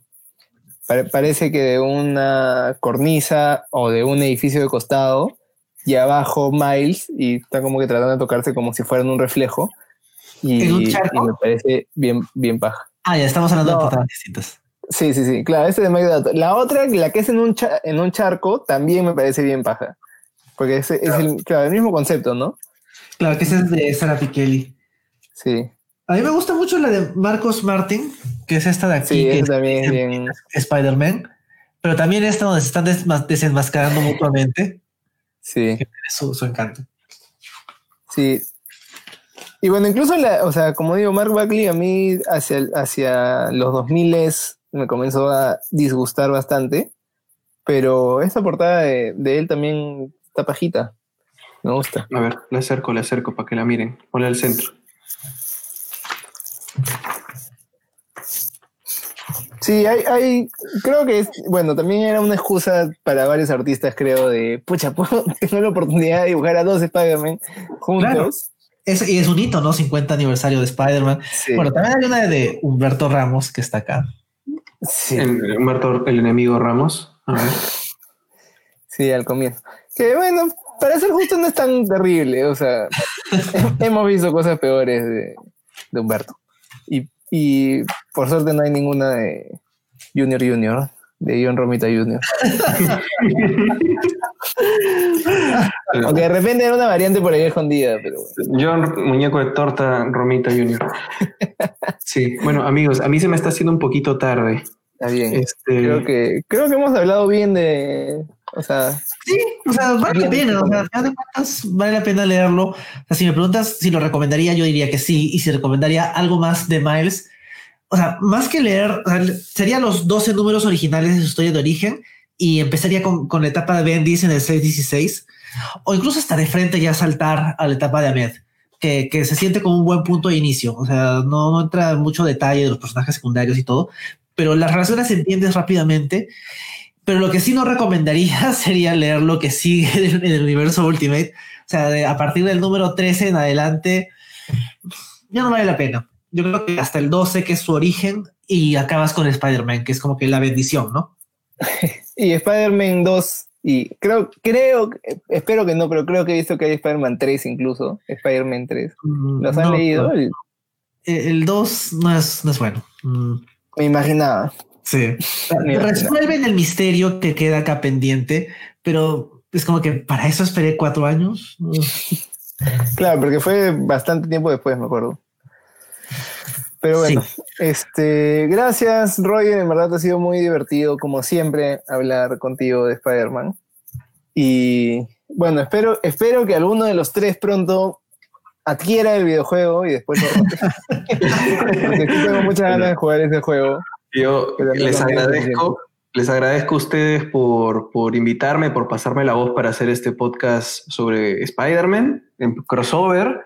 [SPEAKER 2] Parece que de una cornisa o de un edificio de costado y abajo Miles y está como que tratando de tocarse como si fueran un reflejo. Y, ¿En un charco? y me parece bien, bien paja.
[SPEAKER 1] Ah, ya estamos hablando de portadas distintas.
[SPEAKER 2] Sí, sí, sí, claro, ese de Mike La otra, la que es en un, en un charco, también me parece bien paja. Porque es, es el, claro, el mismo concepto, ¿no?
[SPEAKER 1] Claro, que ese es de Sarah Pikeli.
[SPEAKER 2] Sí.
[SPEAKER 1] A mí me gusta mucho la de Marcos Martin, que es esta de aquí.
[SPEAKER 2] Sí,
[SPEAKER 1] que
[SPEAKER 2] también es bien.
[SPEAKER 1] Spider-Man. Pero también esta donde se están desenmascarando mutuamente.
[SPEAKER 2] Sí.
[SPEAKER 1] su, su encanto.
[SPEAKER 2] Sí. Y bueno, incluso, la, o sea, como digo, Mark Buckley a mí hacia, hacia los 2000 me comenzó a disgustar bastante, pero esta portada de, de, él también está pajita. Me gusta.
[SPEAKER 3] A ver, le acerco, le acerco para que la miren. Ponle al centro.
[SPEAKER 2] Sí, hay, hay, creo que es, bueno, también era una excusa para varios artistas, creo, de, pucha, <laughs> tengo la oportunidad de dibujar a dos Spider-Man juntos.
[SPEAKER 1] Es, y es un hito, ¿no? 50 aniversario de Spider-Man. Bueno, también hay una de Humberto Ramos que está acá.
[SPEAKER 3] Sí. El, Humberto, el enemigo Ramos. A ver.
[SPEAKER 2] Sí, al comienzo. Que bueno, para ser justo no es tan terrible, o sea, <laughs> hemos visto cosas peores de, de Humberto. Y y por suerte no hay ninguna de Junior Junior, de John Romita Junior. <laughs> <laughs> Aunque de repente era una variante por ahí escondida, pero
[SPEAKER 3] John, muñeco de torta, Romita Junior. Sí, bueno, amigos, a mí se me está haciendo un poquito tarde.
[SPEAKER 2] Está bien. Este... Creo, que, creo que hemos hablado bien de. O sea.
[SPEAKER 1] Sí, o sea, vale la pena. O sea, vale la pena leerlo. O sea, si me preguntas si lo recomendaría, yo diría que sí. Y si recomendaría algo más de Miles, o sea, más que leer, serían los 12 números originales de su historia de origen y empezaría con, con la etapa de Bendis en el 616. O incluso hasta de frente ya saltar a la etapa de Ahmed. Que, que, se siente como un buen punto de inicio. O sea, no, no entra en mucho detalle de los personajes secundarios y todo, pero las relaciones se entienden rápidamente. Pero lo que sí no recomendaría <laughs> sería leer lo que sigue en el universo Ultimate. O sea, a partir del número 13 en adelante, ya no vale la pena. Yo creo que hasta el 12, que es su origen, y acabas con Spider-Man, que es como que la bendición, ¿no? <laughs>
[SPEAKER 2] y Spider-Man 2, y creo, creo, espero que no, pero creo que he visto que hay Spider-Man 3 incluso, Spider-Man 3. Mm, ¿Los han leído?
[SPEAKER 1] El 2 no es, no es bueno. Mm.
[SPEAKER 2] Me imaginaba.
[SPEAKER 1] Sí. <laughs> Resuelven el misterio que queda acá pendiente, pero es como que para eso esperé cuatro años. <laughs>
[SPEAKER 2] claro, porque fue bastante tiempo después, me acuerdo. Pero bueno, este, gracias Roger, en verdad ha sido muy divertido como siempre hablar contigo de Spider-Man. Y bueno, espero, espero que alguno de los tres pronto adquiera el videojuego y después lo <laughs> Porque tengo muchas ganas de jugar ese juego.
[SPEAKER 3] Yo les agradezco, les agradezco a ustedes por, por, invitarme, por pasarme la voz para hacer este podcast sobre Spider-Man en crossover.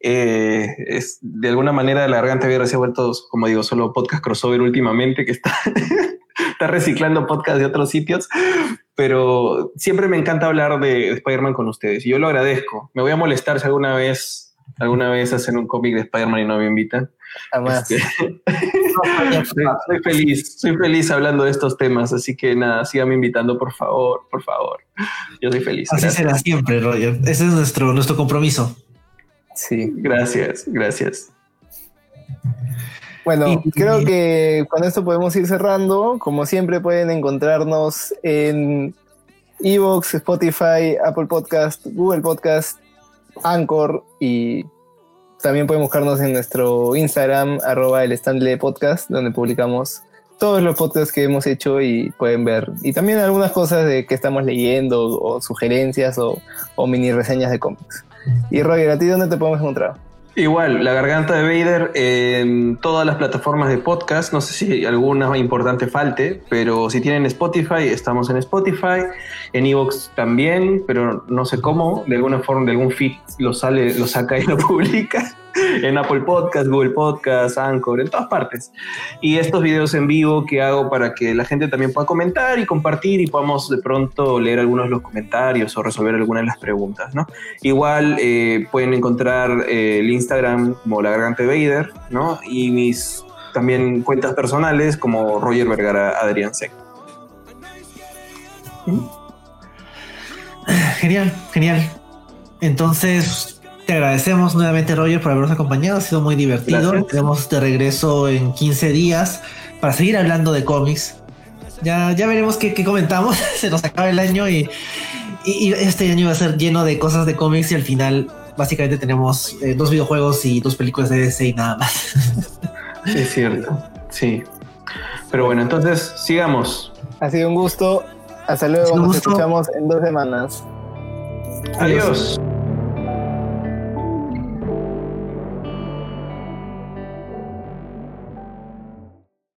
[SPEAKER 3] Eh, es, de alguna manera la garganta había se ha vuelto, como digo, solo podcast crossover últimamente, que está, <laughs> está reciclando podcast de otros sitios, pero siempre me encanta hablar de, de Spider-Man con ustedes y yo lo agradezco. Me voy a molestar si alguna vez alguna vez hacen un cómic de Spider-Man y no me invitan. Este, <laughs> soy, feliz, soy feliz hablando de estos temas, así que nada, síganme invitando, por favor, por favor. Yo soy feliz.
[SPEAKER 1] Así será siempre, Roger. Ese es nuestro, nuestro compromiso.
[SPEAKER 3] Sí. Gracias, gracias.
[SPEAKER 2] Bueno, creo que con esto podemos ir cerrando. Como siempre, pueden encontrarnos en Evox, Spotify, Apple Podcast, Google Podcast, Anchor y también pueden buscarnos en nuestro Instagram, arroba el Stanley Podcast, donde publicamos todos los podcasts que hemos hecho y pueden ver. Y también algunas cosas de que estamos leyendo o sugerencias o, o mini reseñas de cómics. Y Roger, ¿a ti dónde te podemos encontrar?
[SPEAKER 3] Igual, La Garganta de Vader en todas las plataformas de podcast. No sé si alguna importante falte, pero si tienen Spotify, estamos en Spotify. En Evox también, pero no sé cómo. De alguna forma, de algún feed lo, sale, lo saca y lo <laughs> publica. <laughs> en Apple Podcast, Google Podcast, Anchor, en todas partes. Y estos videos en vivo que hago para que la gente también pueda comentar y compartir y podamos de pronto leer algunos de los comentarios o resolver algunas de las preguntas, ¿no? Igual eh, pueden encontrar eh, el Instagram como La Garganta Vader, ¿no? Y mis también cuentas personales como Roger Vergara Adrián Sec.
[SPEAKER 1] Genial, genial. Entonces, te agradecemos nuevamente, Roger, por habernos acompañado. Ha sido muy divertido. Tenemos de regreso en 15 días para seguir hablando de cómics. Ya, ya veremos qué, comentamos. <laughs> Se nos acaba el año y, este año va a ser lleno de cosas de cómics y al final básicamente tenemos eh, dos videojuegos y dos películas de DC y nada más. <laughs>
[SPEAKER 3] es cierto, sí. Pero bueno, entonces sigamos.
[SPEAKER 2] Ha sido un gusto. Hasta luego. Nos escuchamos en dos semanas.
[SPEAKER 3] Adiós.